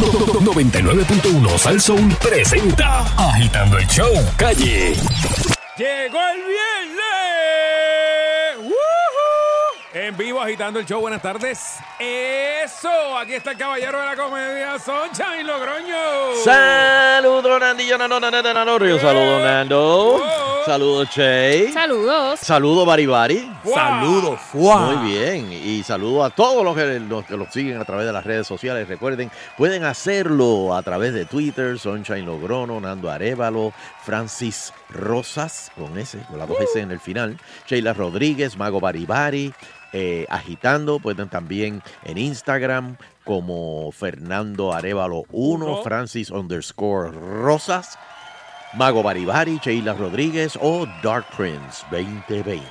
99.1 Sal Soul presenta Agitando el Show Calle. Llegó el viernes. En vivo agitando el show. Buenas tardes. Eso. Aquí está el caballero de la comedia, Sunshine Logroño. Saludos, Nandillo, Nando, Nando, Nando, Río. Saludos, Nando. Saludos, Che. Saludos. Saludos, Baribari. Wow. Saludos, fuá. Muy bien. Y saludo a todos los que, los que los siguen a través de las redes sociales. Recuerden, pueden hacerlo a través de Twitter, Sunshine Logrono, Nando Arevalo, Francis Rosas, con S, con las dos S en el final, Sheila Rodríguez, Mago Baribari, eh, agitando. Pueden también en Instagram como Fernando Arevalo 1, Uno. Francis underscore Rosas. Mago Baribari, Sheila Rodríguez o Dark Prince 2020.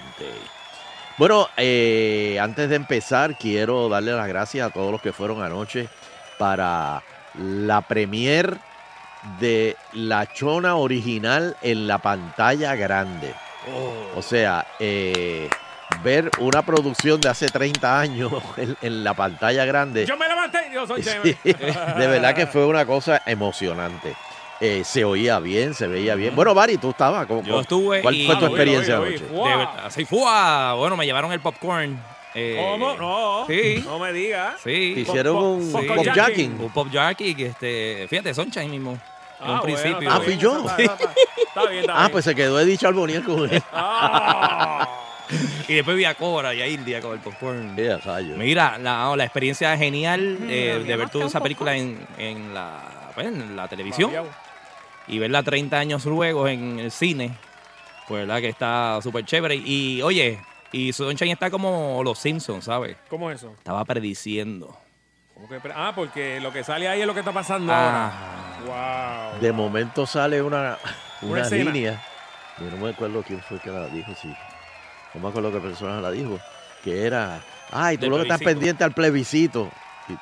Bueno, eh, antes de empezar, quiero darle las gracias a todos los que fueron anoche para la premier de La Chona original en la pantalla grande. O sea, eh, ver una producción de hace 30 años en, en la pantalla grande. Yo me levanté. Yo soy Sí, de verdad que fue una cosa emocionante. Eh, se oía bien, se veía bien. Bueno, Bari, tú estabas. ¿cómo- Yo estuve ¿Cuál y- fue tu experiencia vi, lo anoche? Bueno, me llevaron el popcorn. eh, ¿Cómo? No. Sí. No me digas. Sí. Te hicieron Pop- un pop- jacking. Un pop que este, fíjate, Sunshine mismo. En Ah, un bueno, principio. Ah, fui yo. Está, está- está- está bien, está Ah, bien. pues se quedó Eddie Charbonnier con él. Ah. Y después vi a Cobra y a India con el popcorn. Mira, rayo. Mira, la, la experiencia genial eh, de ver toda esa película en, en la, pues, en la televisión y verla 30 años luego en el cine, pues verdad que está súper chévere. Y oye, y Sunshine está como los Simpsons, ¿sabes? ¿Cómo es eso? Estaba prediciendo. ¿Cómo que pre- ah, porque lo que sale ahí es lo que está pasando Ah. ahora. Wow. De momento sale una, Una línea. Yo no me acuerdo quién fue que la dijo, sí. No me acuerdo qué persona la dijo. Que era, ay, tú lo que estás pendiente al plebiscito. Y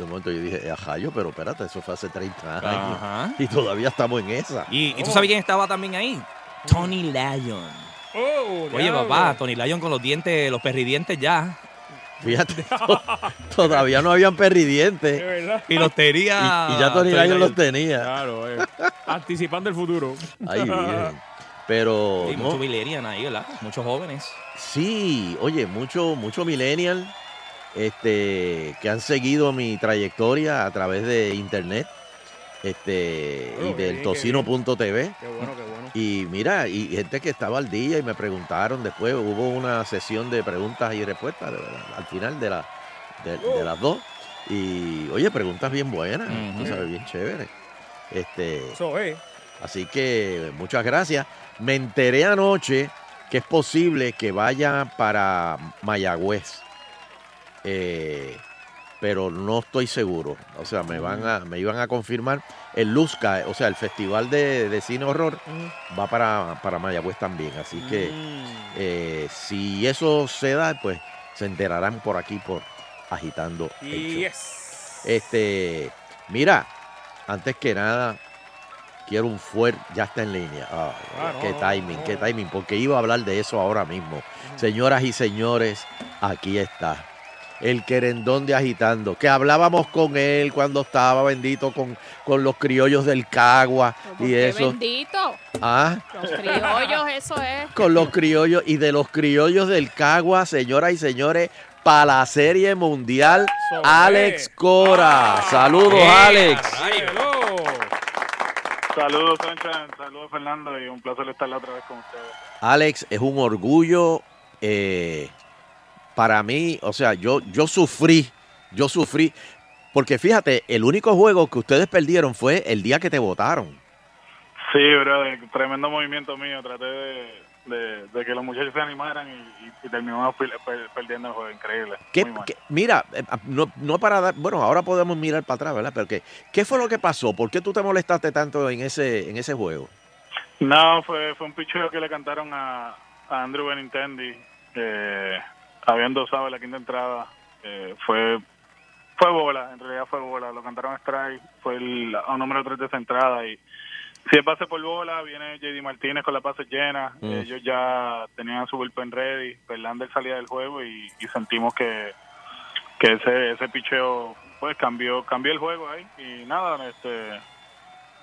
de momento yo dije, ajá, yo, pero espérate, eso fue hace 30 años. Ajá. Y todavía estamos en esa. Y, y tú sabes quién estaba también ahí? Tony Lyon. Oh, Oye, diablo. papá, Tony Lyon con los dientes, los perridientes ya. Fíjate, to- todavía no habían perridientes. Y los tenía. Y, y ya Tony Lyon los tenía. Claro, eh. Anticipando el futuro. Ay, bien. Pero Sí, no, muchos millennials ahí, ¿verdad? Muchos jóvenes. Sí, oye, mucho, mucho millennial este, que han seguido mi trayectoria a través de internet este, Bueno, y del tocino.tv. Qué bueno, qué bueno. Y mira, y gente que estaba al día y me preguntaron después, hubo una sesión de preguntas y respuestas de verdad, al final de, la, de, de las dos. Y oye, preguntas bien buenas, tú Ujú. sabes, bien chévere. Este, Eso es. Así que muchas gracias. Me enteré anoche que es posible que vaya para Mayagüez. Eh, pero no estoy seguro. O sea, me van a, me iban a confirmar. El Luzca, o sea, el Festival de, de Cine Horror, va para, para Mayagüez también. Así que Mm. eh, si eso se da, pues se enterarán por aquí por agitando el show. Yes. Este, mira, antes que nada, quiero un fuerte, ya está en línea. Ah, Ah, no, qué no, timing, no. qué timing, porque iba a hablar de eso ahora mismo. Señoras y señores, aquí está. El querendón de agitando, que hablábamos con él cuando estaba bendito con, con los criollos del Cagua y eso. bendito. Ah, Los criollos, eso es. con los criollos y de los criollos del Cagua, señoras y señores, para la serie mundial, Alex. Cora. Ah. Saludos, Eh, Alex. Saludos, Sancha. Saludos, Fernando. Y un placer estar la otra vez con ustedes. Alex, es un orgullo eh, para mí. O sea, yo, yo sufrí, yo sufrí. Porque fíjate, el único juego que ustedes perdieron fue el día que te votaron. Sí, bro, tremendo movimiento mío. Traté de, de, de que los muchachos se animaran y, y, y terminamos per- per- perdiendo el juego. Increíble. ¿Qué- Muy mal. qué- mira, eh, no, no para dar, bueno, ahora podemos mirar para atrás, ¿verdad? Pero ¿qué, qué fue lo que pasó? ¿Por qué tú te molestaste tanto en ese, en ese juego? No, fue, fue un picheo que le cantaron a, a Andrew Benintendi. Eh, habiendo usado la quinta entrada. Eh, fue fue bola, en realidad fue bola. Lo cantaron strike. Fue el a un número 3 de esa entrada. Y si es pase por bola, viene JD Martínez con la base llena. Mm. Ellos ya tenían su bullpen ready. Verlander salía del juego y, y sentimos que, que ese, ese picheo pues cambió cambió el juego ahí y nada, este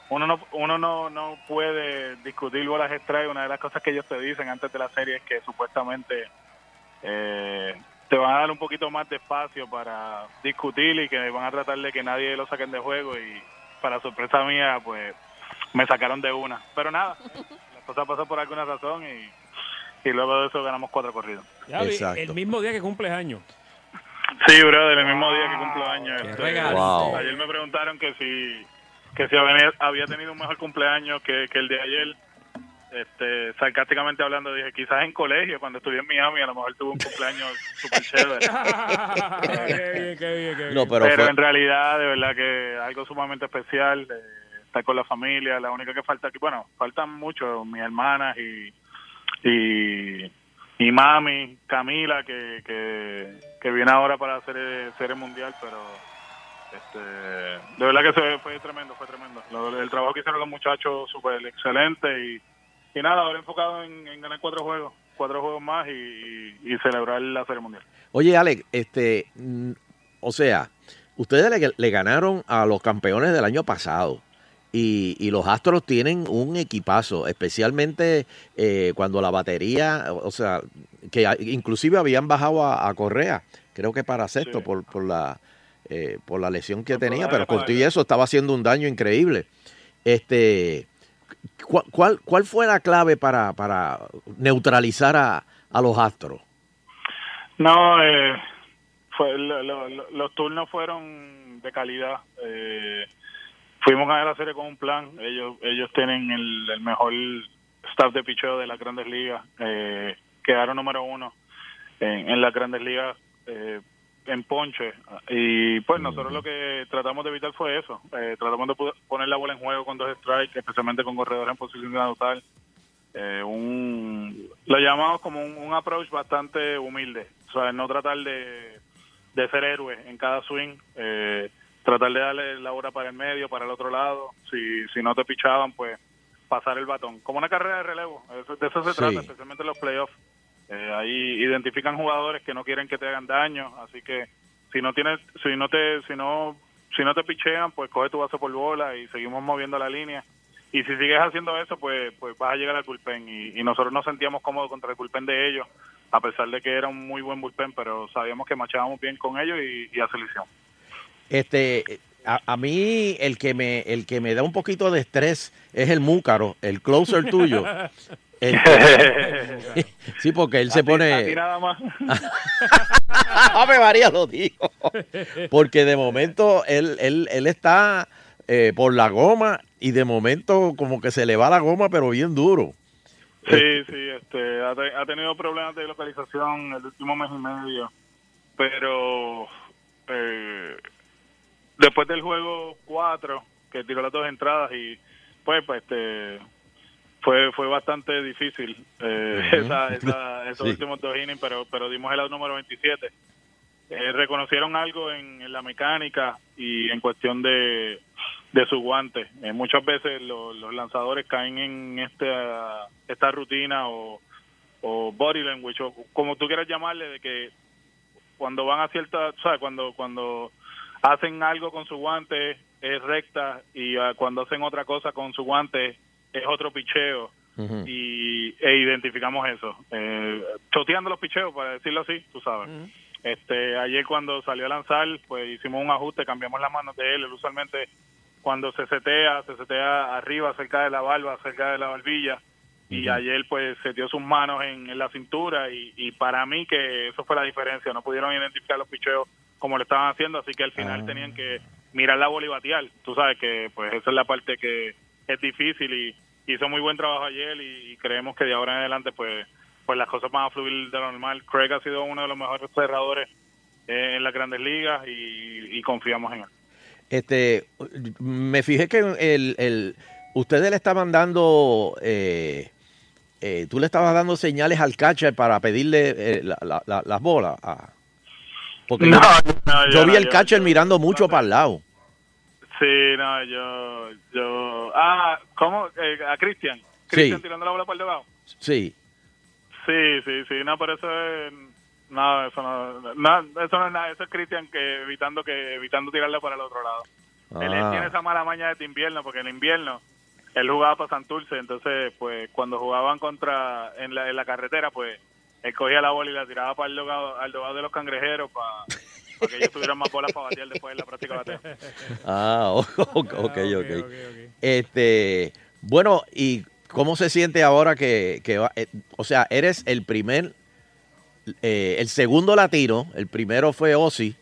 uno no uno no, no puede discutir bolas extra una de las cosas que ellos te dicen antes de la serie es que supuestamente eh, te van a dar un poquito más de espacio para discutir y que van a tratar de que nadie lo saquen de juego y para sorpresa mía pues me sacaron de una pero nada las cosas pasan por alguna razón y, y luego de eso ganamos cuatro corridos Ya, vi, Exacto. el mismo día que cumples años. Sí, brother, el mismo día que cumplo años. Qué este. Wow. Ayer me preguntaron que si que si había, había tenido un mejor cumpleaños que, que el de ayer. Este, sarcásticamente hablando, dije, quizás en colegio, cuando estuve en Miami, a lo mejor tuve un cumpleaños súper chévere. qué bien, qué bien, qué bien. No, pero, Pero, fue- en realidad, de verdad que algo sumamente especial, eh, estar con la familia, la única que falta aquí, bueno, faltan mucho, mis hermanas y, y, y mami, Camila, que, que, viene ahora para hacer el, hacer el mundial, pero este, de verdad que fue tremendo, fue tremendo. El trabajo que hicieron los muchachos, súper excelente y, y nada, ahora enfocado en, ganar cuatro juegos, cuatro juegos más y, y- celebrar la serie mundial. Oye, Alex, este, mm, o sea, ustedes le ganaron a los campeones del año pasado. Y, y los Astros tienen un equipazo, especialmente eh, cuando la batería, o sea, que inclusive habían bajado a, a Correa, creo que para sexto Sí. por, por la eh, por la lesión que Por tenía, pero con todo eso estaba haciendo un daño increíble. Este, ¿cuál, cuál, cuál fue la clave para, para neutralizar a, a los Astros? No, eh, fue, lo- los turnos fueron de calidad. Eh, fuimos a la serie con un plan. Ellos ellos tienen el, mejor staff de picheo de las grandes ligas. Eh, quedaron número uno en, en las grandes ligas eh, en ponche. Y pues nosotros lo que tratamos de evitar fue eso. Eh, tratamos de poner la bola en juego con dos strikes, especialmente con corredores en posición de anotar. Eh, un, lo llamamos como un, un approach bastante humilde. O sea, no tratar de, de ser héroe en cada swing. Eh, tratar de darle la hora para el medio, para el otro lado. Si, si no te pichaban, pues pasar el batón. Como una carrera de relevo. Eso- de eso se Sí. trata, especialmente en los playoffs. Eh, ahí identifican jugadores que no quieren que te hagan daño, así que si no tienes, si no te, si no, si no te pichean, pues coge tu base por bola y seguimos moviendo la línea. Y si sigues haciendo eso, pues, pues vas a llegar al bullpen y, y nosotros nos sentíamos cómodos contra el bullpen de ellos, a pesar de que era un muy buen bullpen, pero sabíamos que machábamos bien con ellos y, y así lo hicimos. Este, a, a mí el que me el que me da un poquito de estrés es el múcaro, el closer tuyo. El que- sí, porque él se A ti pone. nada más. Ave María lo dijo. Porque de momento él, él, él está eh, por la goma y de momento como que se le va la goma, pero bien duro. Sí, sí, este, ha, ha tenido problemas de localización el último mes y medio, pero eh, después del juego 4, que tiró las dos entradas y pues, pues este, fue fue bastante difícil eh, esa, esa- esos Sí. últimos dos innings, pero, pero dimos el out número 27. Eh, reconocieron algo en, en la mecánica y en cuestión de, de su guante. Eh, muchas veces lo- los lanzadores caen en esta, esta rutina o, o body language, o como tú quieras llamarle, de que cuando van a cierta, o sea, cuando, cuando hacen algo con su guante es recta y ah, cuando hacen otra cosa con su guante es otro picheo. Y e identificamos eso. Eh, choteando los picheos para decirlo así tú sabes. Este ayer cuando salió a lanzar pues hicimos un ajuste cambiamos las manos de él él usualmente cuando se setea se setea arriba cerca de la barba cerca de la barbilla y ayer pues se dio sus manos en, en la cintura y, y para mí que eso fue la diferencia no pudieron identificar los picheos como lo estaban haciendo así que al final Ah. tenían que mirar la bola y batear tú sabes que pues esa es la parte que es difícil y hizo muy buen trabajo ayer y, y creemos que de ahora en adelante pues pues las cosas van a fluir de lo normal Craig ha sido uno de los mejores cerradores eh, en las grandes ligas y, y confiamos en él Este, me fijé que el, el, ustedes le estaban dando, eh, eh, tú le estabas dando señales al catcher para pedirle eh, la- la- la- las bolas. ah. Porque yo, no, yo vi el catcher mirando mucho para el lado. Sí, no, yo, yo, ah, ¿cómo? Eh, a Cristian, Cristian tirando la bola por debajo. Sí. Sí, sí, sí, no, pero eso es, No, eso no, no, eso no es nada. Eso es Cristian que evitando que evitando tirarle para el otro lado. Él, él Ah. tiene esa mala maña de este invierno, porque en invierno él jugaba para Santurce, entonces, pues, cuando jugaban contra en la, en la carretera, pues, él cogía la bola y la tiraba para el dogado, al dogado de los cangrejeros para, para que ellos tuvieran más bolas para batear después en la práctica de bateo. Ah, ok, ok, Ah, ok, ok. ok, ok. Este, bueno, ¿y cómo se siente ahora que, que va- eh, o sea, eres el primer, eh, el segundo latino, el primero fue Ozzy,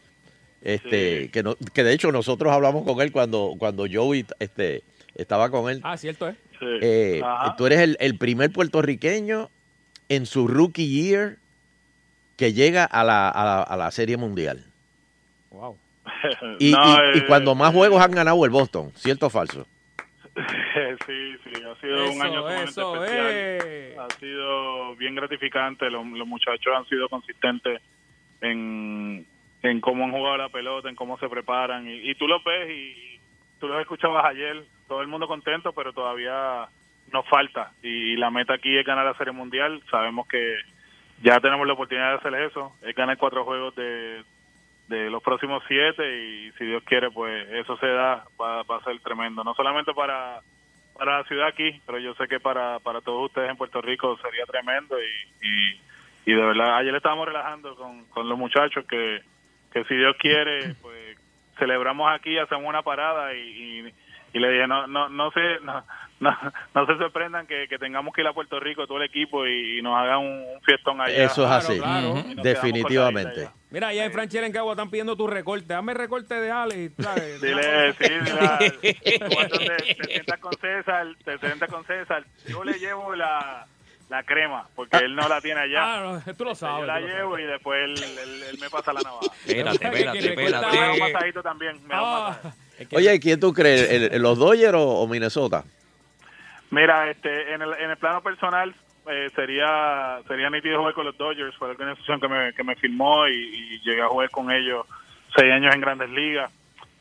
este, Sí. que, no- que de hecho nosotros hablamos con él cuando, cuando Joey este, estaba con él. Ah, cierto, ¿eh? Sí. Eh, tú eres el, el primer puertorriqueño en su rookie year que llega a la, a la, a la Serie Mundial. Wow. Y, No, y- y eh, cuando más juegos han ganado el Boston, ¿cierto o falso? sí, sí, ha sido un año sumamente eso, especial. eh. Ha sido bien gratificante. Los, los muchachos han sido consistentes en, en cómo han jugado la pelota, en cómo se preparan. Y, y tú lo ves y tú los escuchabas ayer. Todo el mundo contento, pero todavía nos falta. Y la meta aquí es ganar la Serie Mundial. Sabemos que ya tenemos la oportunidad de hacer eso. Es ganar cuatro juegos de, de los próximos siete y si Dios quiere, pues eso se da, va, va a ser tremendo. No solamente para, para la ciudad aquí, pero yo sé que para, para todos ustedes en Puerto Rico sería tremendo y, y, de verdad, ayer estábamos relajando con, con los muchachos que, que si Dios quiere, pues celebramos aquí, hacemos una parada y, y, y le dije, no, no, no se, no, no, no se sorprendan que, que tengamos que ir a Puerto Rico todo el equipo y, y nos hagan un, un fiestón allá. Eso es Claro, así, claro. Y nos quedamos definitivamente. allá. Mira, allá en Franchella en Cagua están pidiendo tu recorte. Dame recorte de Alex. ¿sabes? Dile, sí, vas donde te sientas con César, te sientas con César. Yo le llevo la, la crema, porque él no la tiene allá. Ah, no, tú lo sabes. Yo la llevo y después él, él- él me pasa la navaja. Espérate, espérate, cuesta- Me da un espérate. masajito también. me da un Ah, masaje. Es que- Oye, ¿quién tú crees? ¿El- el- ¿Los Dodgers o, o Minnesota? Mira, este, en el, en el plano personal eh, sería sería nítido jugar con los Dodgers, fue la organización que me, que me firmó y, y llegué a jugar con ellos seis años en Grandes Ligas.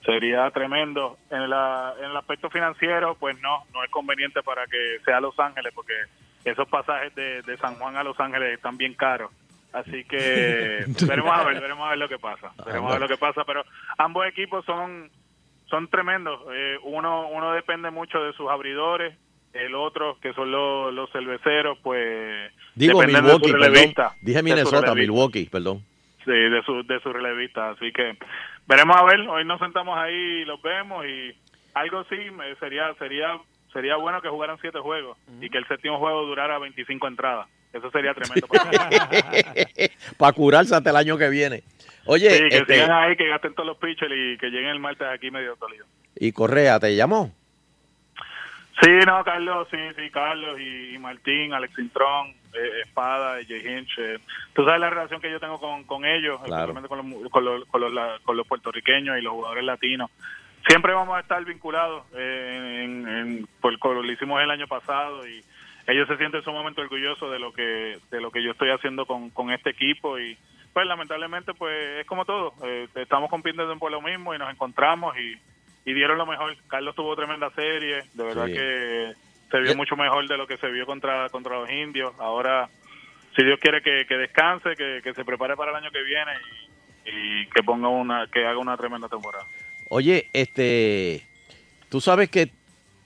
Sería tremendo. En, la, en el aspecto financiero, pues no, no es conveniente para que sea Los Ángeles, porque esos pasajes de, de San Juan a Los Ángeles están bien caros. Así que veremos a ver, veremos a ver lo que pasa. Veremos a ver lo que pasa, pero ambos equipos son son tremendos. Eh, uno uno depende mucho de sus abridores, el otro que son los, los cerveceros, pues Digo dependen de Milwaukee, perdón. Dije Minnesota. Milwaukee, perdón. Sí, de su, de su relevista. Así que veremos a ver. Hoy nos sentamos ahí y los vemos y algo sí me- sería sería sería bueno que jugaran siete juegos y que el séptimo juego durara 25 entradas. Eso sería tremendo. Para curarse hasta el año que viene. Oye, Sí, que este, sigan ahí, que gasten todos los pitchers y que lleguen el martes aquí medio dolido. y Correa, ¿te llamó? Sí, no, Carlos, sí, sí, Carlos y, y Martín, Alex Intrón, eh, Espada, Jay Hinch. eh, tú sabes la relación que yo tengo con, con ellos, Claro. especialmente con los, con, los, con, los, la- con los puertorriqueños y los jugadores latinos. Siempre vamos a estar vinculados, eh, en, en- por, lo hicimos el año pasado y ellos se sienten sumamente orgullosos de lo que de lo que yo estoy haciendo con, con este equipo y pues lamentablemente pues es como todo, eh, estamos compitiendo por lo mismo y nos encontramos y, y dieron lo mejor. Carlos tuvo tremenda serie, de verdad Sí. que se vio mucho mejor de lo que se vio contra contra los indios. Ahora, si Dios quiere que, que descanse, que, que se prepare para el año que viene y, y que ponga una que haga una tremenda temporada. Oye, este, tú sabes que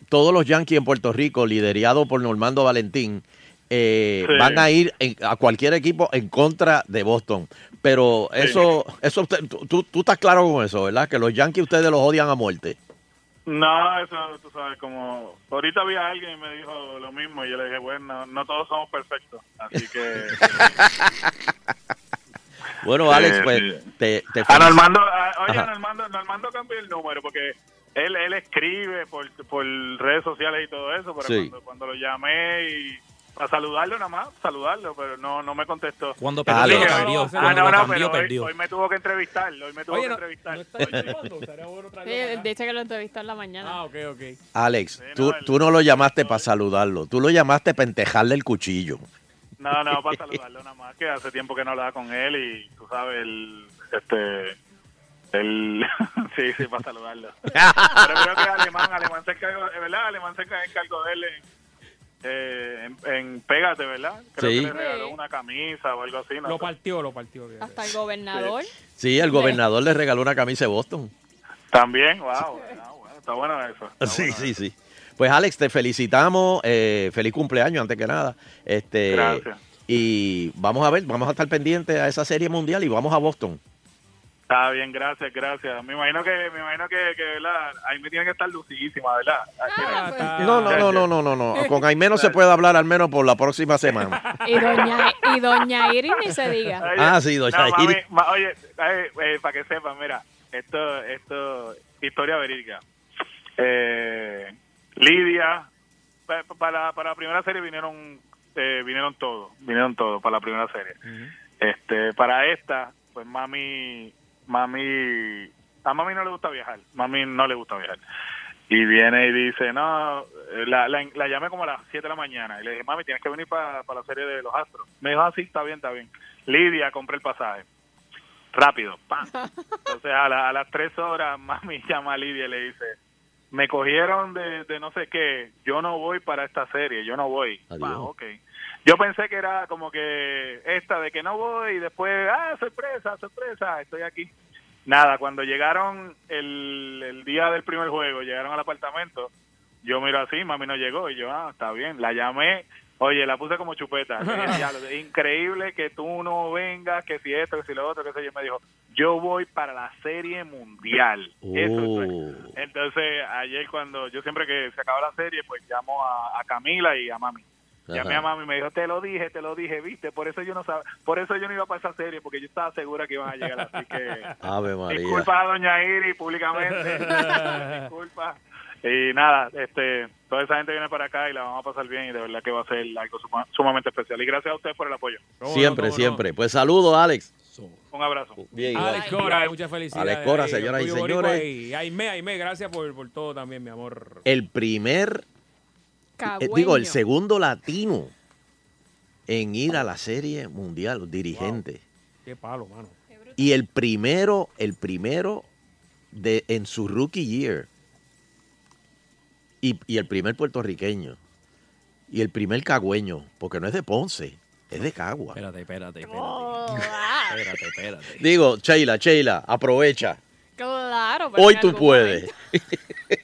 todos los Yankees en Puerto Rico, liderados por Normando Valentín, eh, Sí. van a ir en- a cualquier equipo en contra de Boston. Pero Sí. eso, eso usted- tú, tú- tú estás claro con eso, ¿verdad? Que los Yankees ustedes los odian a muerte. No, eso tú sabes, como ahorita había alguien y me dijo lo mismo y yo le dije, bueno, no todos somos perfectos, así que... Bueno, Alex, pues sí. te, te A felicito. Normando, a- oye, Ajá. Normando, Normando cambió el número porque él, él escribe por, por redes sociales y todo eso, pero cuando, cuando lo llamé y para saludarlo nada más, saludarlo, pero no no me contestó. Cuando perdió, Ah, perdió. Cuando Ah, no, no, cambió, pero hoy, perdió. hoy me tuvo que entrevistar, hoy me tuvo Oye, que no, entrevistar. no está bueno Sí, acá. dice que lo entrevistó en la mañana. Ah, ok, ok. Alex, Sí, tú, tú no lo llamaste para saludarlo, tú lo llamaste para entejarle el cuchillo. No, no, para saludarlo nada más, que hace tiempo que no hablaba con él y tú sabes, el, este, el, sí, sí, para saludarlo. Pero creo que Alemán, Alemán se encargó, es verdad, Alemán se encargó de él en, eh, en, en Pégate, ¿verdad? Creo Sí. que le regaló Sí. una camisa o algo así. no Lo partió, lo partió. Hasta el gobernador. Sí, el gobernador le regaló una camisa de Boston. También, wow. ah, bueno, está bueno eso. está Sí, bueno sí, eso. sí. Pues Alex, te felicitamos. eh, feliz cumpleaños antes que nada. Este, Gracias. Y vamos a ver, vamos a estar pendientes a esa serie mundial y vamos a Boston. Está bien, gracias, gracias. Me imagino que, me imagino que, que ¿verdad? ahí me tiene que estar lucidísima, ¿verdad? Ah, pues. No, no, no, no, no, no, no. Con Aimé no se puede hablar al menos por la próxima semana. Y doña, y doña Iris ni se diga. Oye, Ah, sí, doña no, mami, Iris. ma- oye, para que sepan, mira, esto, esto, historia verídica. Eh, Lidia, pa- pa- para, para la primera serie vinieron, eh, vinieron todos, vinieron todos para la primera serie. Este, para esta, pues mami, mami, a mami no le gusta viajar, mami no le gusta viajar. Y viene y dice, no, la, la, la llamé como a las 7 de la mañana y le dije, mami, tienes que venir para la serie de los Astros. Me dijo, ah, sí, está bien, está bien. Lidia, compré el pasaje. Rápido, ¡pam! Entonces a, la- a las 3 horas, mami llama a Lidia y le dice, me cogieron de, de no sé qué, yo no voy para esta serie, yo no voy. Adiós. Ah, ok. Yo pensé que era como que esta de que no voy y después, ah, sorpresa, sorpresa, estoy aquí. Nada, cuando llegaron el, el día del primer juego, llegaron al apartamento, yo miro así, mami no llegó y yo, ah, está bien, la llamé, oye, la puse como chupeta. Le dije, "Diablo, es increíble que tú no vengas, que si esto, que si lo otro, que sé yo. Me dijo, yo voy para la serie mundial. Eso es. Oh. Entonces, ayer cuando yo siempre que se acaba la serie, pues llamo a, a Camila y a mami. Llamé a mami y me dijo, te lo dije, te lo dije, viste, por eso yo no sab por eso yo no iba para esa serie, porque yo estaba segura que iban a llegar, así que Ave María. disculpa a doña Iris públicamente, disculpa. Y nada, este, toda esa gente viene para acá y la vamos a pasar bien y de verdad que va a ser algo suma- sumamente especial. Y gracias a ustedes por el apoyo. ¿Cómo no, Siempre, no? siempre. Pues saludos, Alex. Un abrazo. Bien, igual. Alex Cora, muchas felicidades. Alex Cora, señoras y señores. Y Aime, Aime, gracias por, por todo también, mi amor. El primer, Cagüeño. digo, el segundo latino en ir a la serie mundial, dirigente. Qué palo, mano. Y el primero, el primero de en su rookie year. Y, y el primer puertorriqueño. Y el primer cagüeño, porque no es de Ponce, es de Cagua. Espérate, espérate, espérate. Oh, Espérate, espérate. Digo, Sheila, Sheila, aprovecha. claro. pero Hoy tú puedes.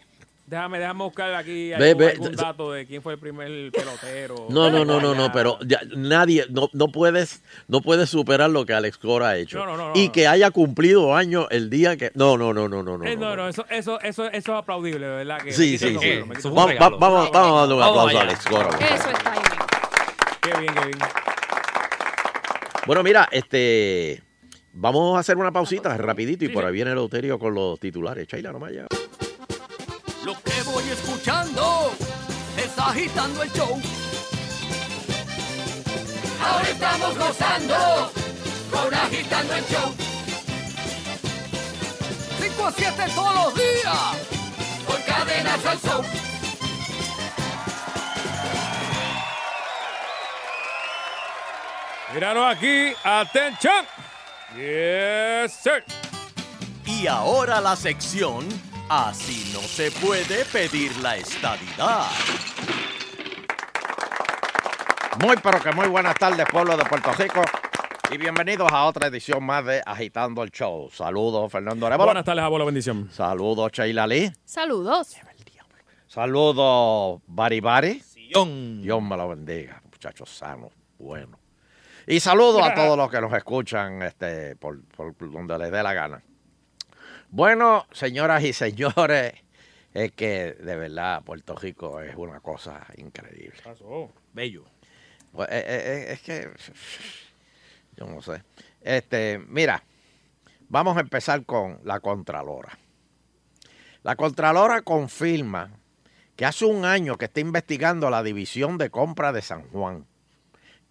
Déjame, déjame buscar aquí Ve, algún, ve, algún d- dato de quién fue el primer pelotero. No, no, no, no, no, pero ya nadie, no, no puedes, no puedes superar lo que Alex Cora ha hecho. No, no, no, no, y no. que haya cumplido años el día que. No, no, no, no, no, no. Eh, no, no, no, eso, eso, eso, eso es aplaudible, verdad. Que Sí, me sí, sí. me Vamos, va- vamos, vamos a darle un aplauso a. Alex Cora. Eso está ahí. Qué bien, qué bien. Bueno, mira, este. Vamos a hacer una pausita rapidito y por ahí viene el Euterio con los titulares. Sheila, nomás ya. Voy escuchando es agitando el show. Ahora estamos gozando con agitando el show. 5 a 7 todos los días por cadenas al show. Míralo aquí, atención. Yes, sir. Y ahora la sección Así no se puede pedir la estadidad. Muy, pero que muy buenas tardes, pueblo de Puerto Rico. Y bienvenidos a otra edición más de Agitando el Show. Saludos, Fernando Arevalo. Buenas tardes, abuelo, bendición. Saludos, Sheila Lee. Saludos. Saludos, Bari Bari. Sillón. Dios me lo bendiga, muchachos sanos, bueno. Y saludo a todos los que nos escuchan este, por, por donde les dé la gana. Bueno, señoras y señores, es que de verdad Puerto Rico es una cosa increíble. Pasó. Bello. Pues, eh, eh, eh, es que yo no sé. Este, mira, vamos a empezar con la Contralora. La Contralora confirma que hace un año que está investigando la División de Compra de San Juan.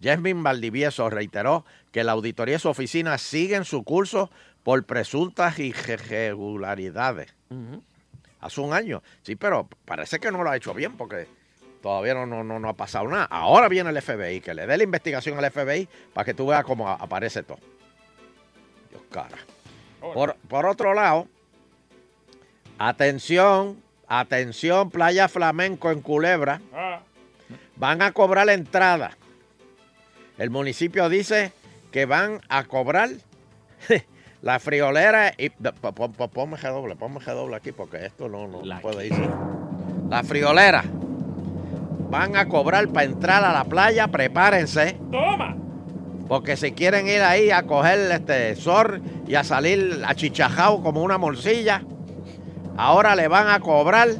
Jasmine Valdivieso reiteró que la auditoría de su oficina sigue en su curso por presuntas irregularidades. Hace un año. Sí, pero parece que no lo ha hecho bien porque todavía no, no, no, no ha pasado nada. Ahora viene el FBI, que le dé la investigación al FBI para que tú veas cómo aparece todo. Dios cara. Por, por otro lado, atención, atención, Playa Flamenco en Culebra. Ah, Van a cobrar la entrada. El municipio dice que van a cobrar la friolera y ponme doble, ponme doble aquí porque esto no, no La puede irse. La friolera. Van a cobrar para entrar a la playa, prepárense. ¡Toma! Porque si quieren ir ahí a coger este sol y a salir achichajado como una morcilla, ahora le van a cobrar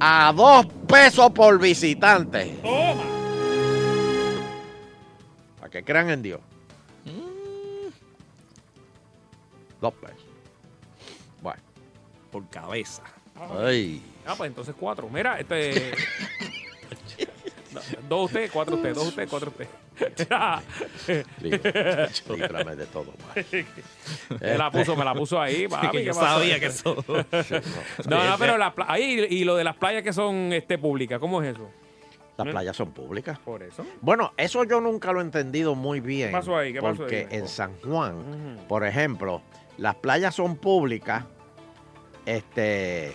a dos pesos por visitante. ¡Toma! Para que crean en Dios. Dos pesos. Bueno. Por cabeza. Ay. Ah, pues entonces cuatro. Mira, este. No, dos usted, cuatro usted, dos usted, cuatro usted. Líbrame, de todo. man. me la puso, me la puso ahí, papi. que ¿qué yo sabía que eso. No, no, pero la ahí y lo de las playas que son este públicas, ¿cómo es eso? Las playas son públicas. Por eso. Bueno, eso yo nunca lo he entendido muy bien. ¿Qué pasó ahí? ¿Qué pasó porque ahí? en San Juan, por ejemplo, las playas son públicas, este,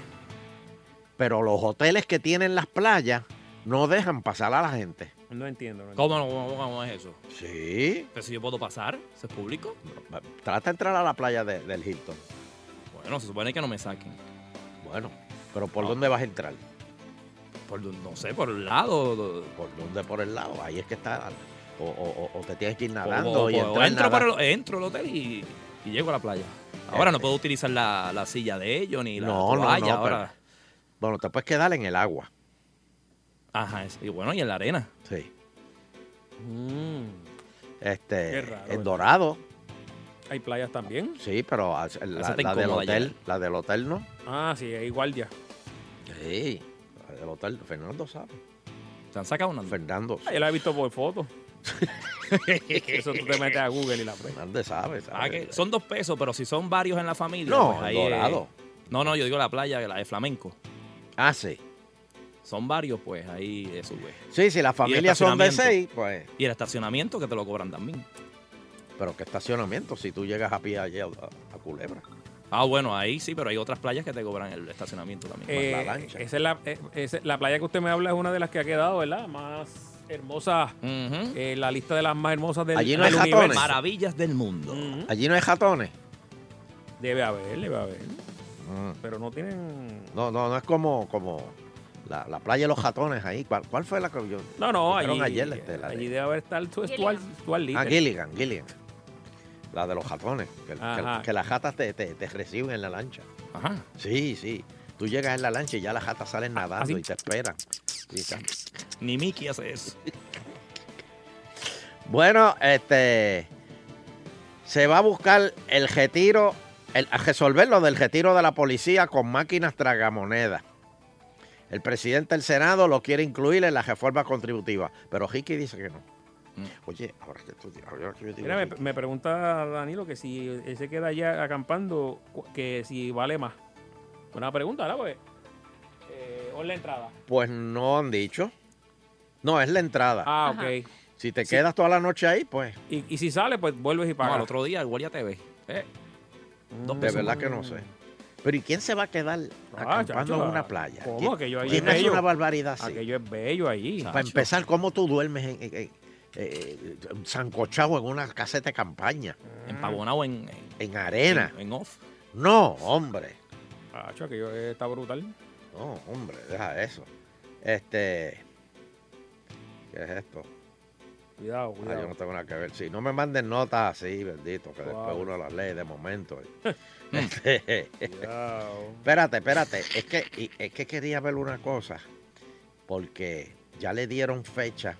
pero los hoteles que tienen las playas no dejan pasar a la gente. No entiendo. no entiendo. ¿Cómo, no- cómo, cómo es eso? Sí. Pero si yo puedo pasar, ¿eso es público? Trata de entrar a la playa de- del Hilton. Bueno, se supone que no me saquen. Bueno, pero ¿por No. dónde vas a entrar? Por, no sé, por el lado. ¿Por dónde? Por el lado. Ahí es que está. O, o- o- te tienes que ir nadando o- y o entrar entro, nadando. el, entro al hotel y, y llego a la playa. Ahora no puedo utilizar la, la silla de ellos ni la No, no, toalla. no, ahora. Bueno, te puedes quedar en el agua. Ajá, y bueno, y en la arena. Sí. Mm, Este, Qué raro, en. Dorado. Hay playas también. Sí, pero la, la te del hotel, la del hotel no. Ah, sí, hay guardia. Sí, la del hotel. Fernando sabe. ¿Se han sacado una? Fernando. Ah, yo la he visto por foto. Eso tú te metes a Google y la ves. Fernández sabe, sabe. Ah, que son dos pesos, pero si son varios en la familia. No, pues ahí Dorado. es- No, no, yo digo la playa, la de flamenco. Ah, sí. Son varios, pues ahí eh, sube. Sí, si las familias son de seis, pues. Y el estacionamiento que te lo cobran también. Pero qué estacionamiento si tú llegas a pie allí a, a Culebra. Ah, bueno, ahí sí, pero hay otras playas que te cobran el estacionamiento también. Eh, la lancha. Esa es la, eh, esa- la playa que usted me habla es una de las que ha quedado, ¿verdad? Más hermosa. Ujú. eh, la lista de las más hermosas del, Allí no del hay universo. jatones. Maravillas del mundo. Allí no hay jatones. Debe haber, debe haber. Mm. Pero no tienen. No, no, no es como, como la, la playa de los jatones ahí. ¿Cuál, cuál fue la que yo? No, no, allí, ayer, este, la de- allí debe haber estar tu Stuart, Gilligan. Little. Ah, Gilligan, Gilligan. La de los jatones. Que, que- Ajá. que las jatas te, te, te reciben en la lancha. Ajá. Sí, sí. Tú llegas en la lancha y ya las jatas salen nadando ¿así? y te esperan. Ni Mickey hace eso. Bueno, este. Se va a buscar el retiro, el, a resolver lo del retiro de la policía con máquinas tragamonedas. El presidente del Senado lo quiere incluir en la reforma contributiva, pero Ricky dice que no. Mm. Oye, ahora que tú ahora que yo digo Mira, me, me pregunta Danilo que si él se queda allá acampando, que si vale más. Una pregunta, ¿verdad? Pues, eh, o en la entrada. pues no han dicho. No, es la entrada. Ah, Ajá. ok. si te quedas toda la noche ahí, pues Y, y si sale, pues vuelves y No, pagas. al otro día el guardia te ve. Eh, dos de verdad que no sé. Pero ¿y quién se va a quedar Ah, acampando chacho, en una ah, playa? ¿cómo? ¿Quién- Aquello ahí quién es bello. una barbaridad así? Aquello es bello. Chacho. Para empezar, ¿cómo tú duermes en, en- en- eh, sancochado en una caseta de campaña? Empavonado en, en, En arena. en- en off. No, hombre. Chacho, aquello está brutal. No, hombre, deja eso. Este. ¿Qué es esto? Cuidado, Ah, cuidado. yo no tengo nada que ver. Si no me manden notas así, bendito, que después uno las lee de momento. Este, Cuidado. espérate, espérate. Es que, es que quería ver una cosa. Porque ya le dieron fecha.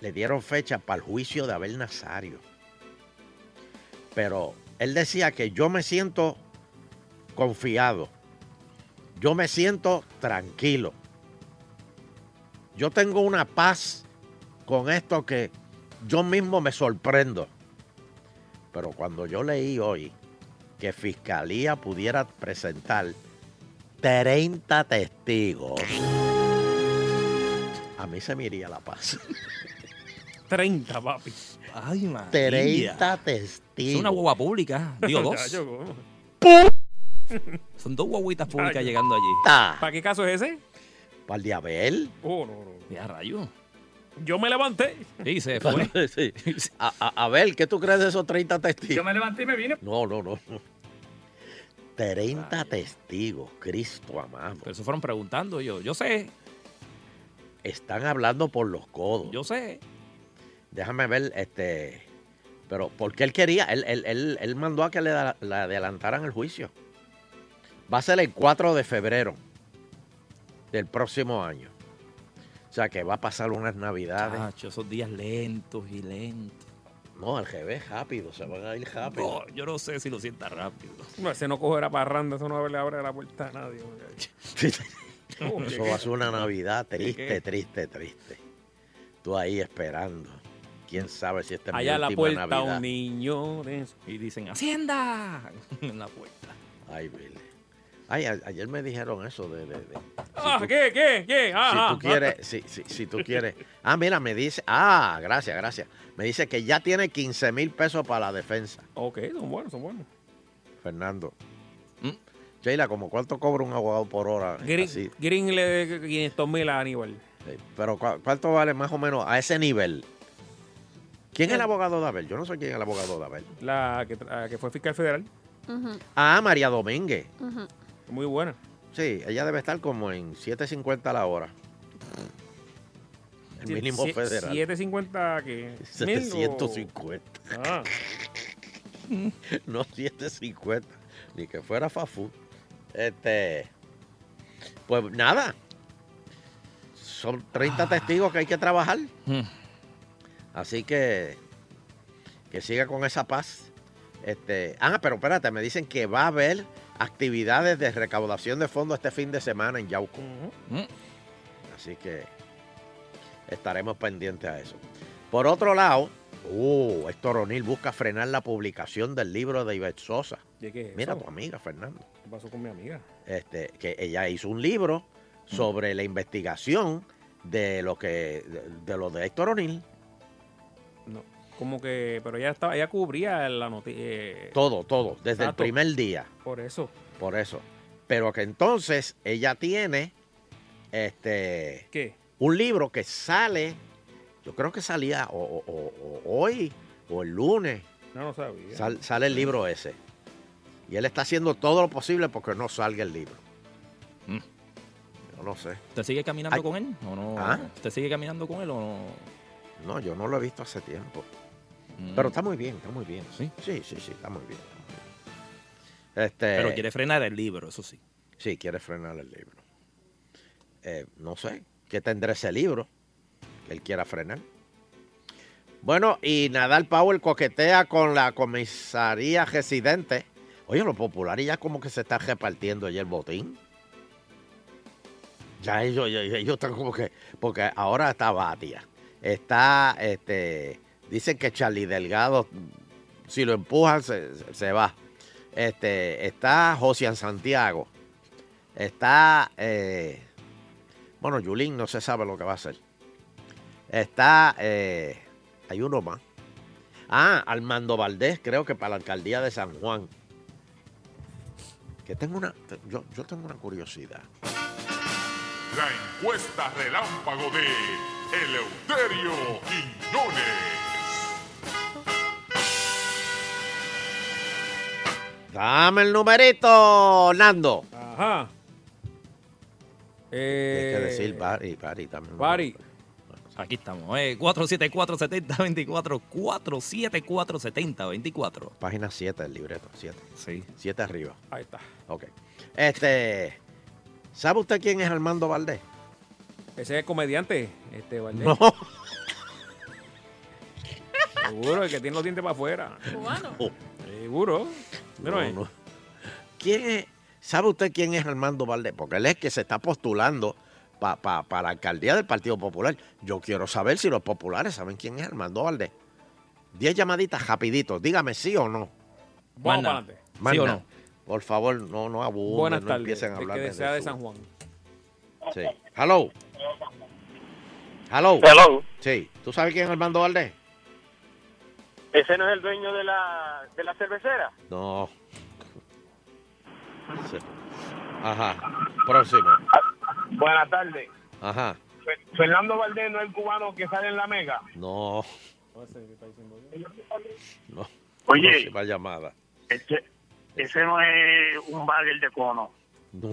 Le dieron fecha para el juicio de Abel Nazario. Pero él decía que yo me siento confiado. Yo me siento tranquilo. Yo tengo una paz con esto que yo mismo me sorprendo. Pero cuando yo leí hoy que Fiscalía pudiera presentar 30 testigos, a mí se me iría la paz. 30, papi. Ay, María. 30 Es testigos. una guagua pública. Digo dos. ¿cómo? Son dos guaguitas públicas llegando allí. Ta. ¿Para qué caso es ese? ¿Para el de Abel? Oh, no, no. Ya, rayo. Yo me levanté. Y se fue. Sí. A- a- Abel, ¿qué tú crees de esos 30 testigos? Yo me levanté y me vine. No, no, no. 30 testigos, Cristo amado. Pero eso fueron preguntando yo. Yo sé, Están hablando por los codos. yo sé. Déjame ver, este. Pero, ¿por qué él quería? Él, él- él- él mandó a que le adelantaran el juicio. Va a ser el 4 de febrero del próximo año. O sea que va a pasar unas navidades. Chacho, esos días lentos y lentos. No, al revés, rápido, se van a ir rápido. No, yo no sé si lo sienta rápido. No, ese no cogerá parranda, eso no le abre la puerta a nadie. muchacho. Eso va a ser una Navidad triste, triste, triste. Tú ahí esperando. Quién sabe si esta es mi Allá la última puerta Navidad. un niño. de- Y dicen, ¡Hacienda! en la puerta. Ay, Billy. Ay, a- ayer me dijeron eso de... de- de- Ah, tú- ¿qué, qué, qué? Ah, si ah, tú quieres, si, si, si tú quieres. Ah, mira, me dice, ah, gracias, gracias. Me dice que ya tiene 15 mil pesos para la defensa, Ok, son buenos, son buenos. Fernando. ¿Mm? Sheila, ¿como cuánto cobra un abogado por hora? Green, Así, Green le debe 500 mil a Aníbal. sí. Pero ¿cu- ¿cuánto vale más o menos a ese nivel? ¿Quién es el abogado de Abel? Yo no sé quién es el abogado de Abel. La que, fue fiscal federal. Ah, María Domínguez. ujú. Muy buena. Sí, ella debe estar como en 7.50 la hora. El mínimo Sie- federal. 750 que 750. Ah, No 750. Ni que fuera Fafú. Este. Pues nada. Son 30 testigos que hay que trabajar. Hmm. Así que. Que siga con esa paz. Este. Ah, pero espérate, me dicen que va a haber actividades de recaudación de fondos este fin de semana en Yauco. Mm. Así que estaremos pendientes a eso. Por otro lado, uh, Héctor O'Neill busca frenar la publicación del libro de Ivette Sosa. ¿De qué es Mira eso? tu amiga, Fernando. ¿Qué pasó con mi amiga? Este, que ella hizo un libro sobre la investigación de lo que de, de lo de Héctor O'Neill. Como que, pero ella estaba, ella cubría la noticia. Todo, todo, desde el primer día. Por eso. Por eso. Pero que entonces ella tiene este ¿Qué? un libro que sale, yo creo que salía o, o- o- hoy o el lunes, No, no sabía. sal- sale el libro ese. Y él está haciendo todo lo posible porque no salga el libro. Mm. Yo no sé. ¿Usted sigue caminando Ay. con él o no? ¿Ah? ¿Usted sigue caminando con él o no? No, yo no lo he visto hace tiempo. Mm. Pero está muy bien, está muy bien. Sí. Sí, sí, sí, está muy bien. está muy bien. Este, Pero quiere frenar el libro, eso sí. Sí, quiere frenar el libro. Eh, no sé, ¿qué tendrá ese libro que él quiera frenar? Bueno, y Nadal Powell coquetea con la comisaría residente. Oye, los populares ya como que se están repartiendo ya el botín. Ya ellos, ya ellos están como que, porque ahora está Batia, está, este, dicen que Charlie Delgado, si lo empujan se, se- va. Este, está Josian Santiago, está, eh, bueno, Yulín no se sabe lo que va a hacer. Está, eh, hay uno más. Ah, Armando Valdés, creo que para la alcaldía de San Juan. Que tengo una, yo, yo tengo una curiosidad. La encuesta relámpago de Eleuterio Quiñones. Dame el numerito, Nando. Ajá. Tienes Eh, que decir Bari, Bari también. Bari. Aquí estamos. Eh, 474-7024. 474-7024. Página 7 del libreto, 7. Sí. 7 arriba. Ahí está. Ok. Este, ¿sabe usted quién es Armando Valdés? Ese es el comediante, este Valdés. No. Seguro, el que tiene los dientes para afuera. Cubano. Seguro. Mira, No, no. ¿Quién es? ¿Sabe usted quién es Armando Valdés? Porque él es que se está postulando para la alcaldía del Partido Popular. Yo quiero saber si los populares saben quién es Armando Valdés. Diez llamaditas rapiditos. Dígame sí o no. Vamos para adelante. ¿Sí o no? Por favor, no, no abunden, Buenas no tardes. empiecen a hablar que de desea de. San Juan. Sí. Hello. Hello. Hello. Sí. ¿Tú sabes quién es Armando Valdés? ¿Ese no es el dueño de la, de la cervecera? No. Sí. Ajá. Próximo. Buenas tardes. Ajá. Fe- Fernando Valdés no es el cubano que sale en la mega. No. No. Oye. Próxima llamada. Ese, ese no es un bagel de cono. No.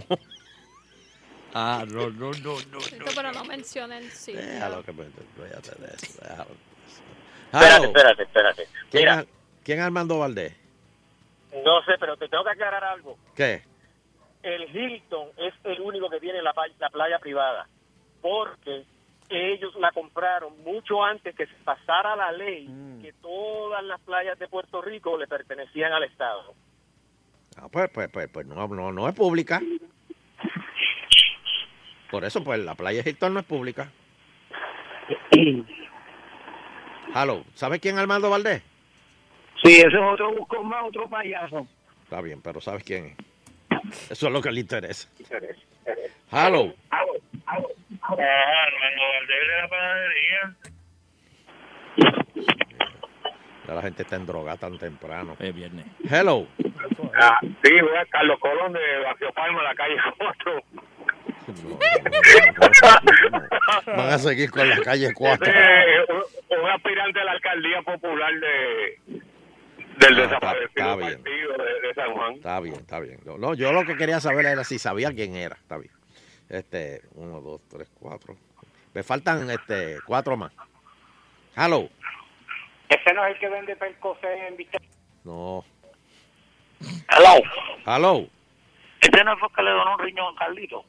Ah, no, no, no, no. Pero no mencionen sí. Déjalo que me olvídate de eso. Déjalo. Espérate, espérate, espérate. ¿Quién, Mira, ¿Quién Armando Valdés? no sé, pero te tengo que aclarar algo. ¿Qué? El Hilton es el único que tiene la, playa privada. Porque ellos la compraron mucho antes que se pasara la ley que todas las playas de Puerto Rico le pertenecían al Estado. Ah, pues, pues, pues, pues no, no, no es pública. Por eso, pues, la playa Hilton no es pública. Hello. ¿Sabes quién es Armando Valdés? Sí, ese es otro buscón más, otro payaso. Está bien, pero ¿sabes quién es? Eso es lo que le interesa. Hello. Ajá, Armando Valdés de la panadería. Ya la gente está en droga tan temprano. Es viernes. Hello. Ah, sí, voy a Carlos Colón de Vacío Palma, la calle 4. Van a seguir con la calle 4. un, un aspirante a la alcaldía popular de del Ah, desaparecido está partido de, de San Juan. Está bien, está bien. No, no, yo lo que quería saber era si sabía quién era. Está bien. Este, uno, dos, tres, cuatro. Me faltan este cuatro más. Hello. Ese no es el que vende percocé en Vista. No. Hello. Hello. Ese no fue que le donó un riñón a Carlito.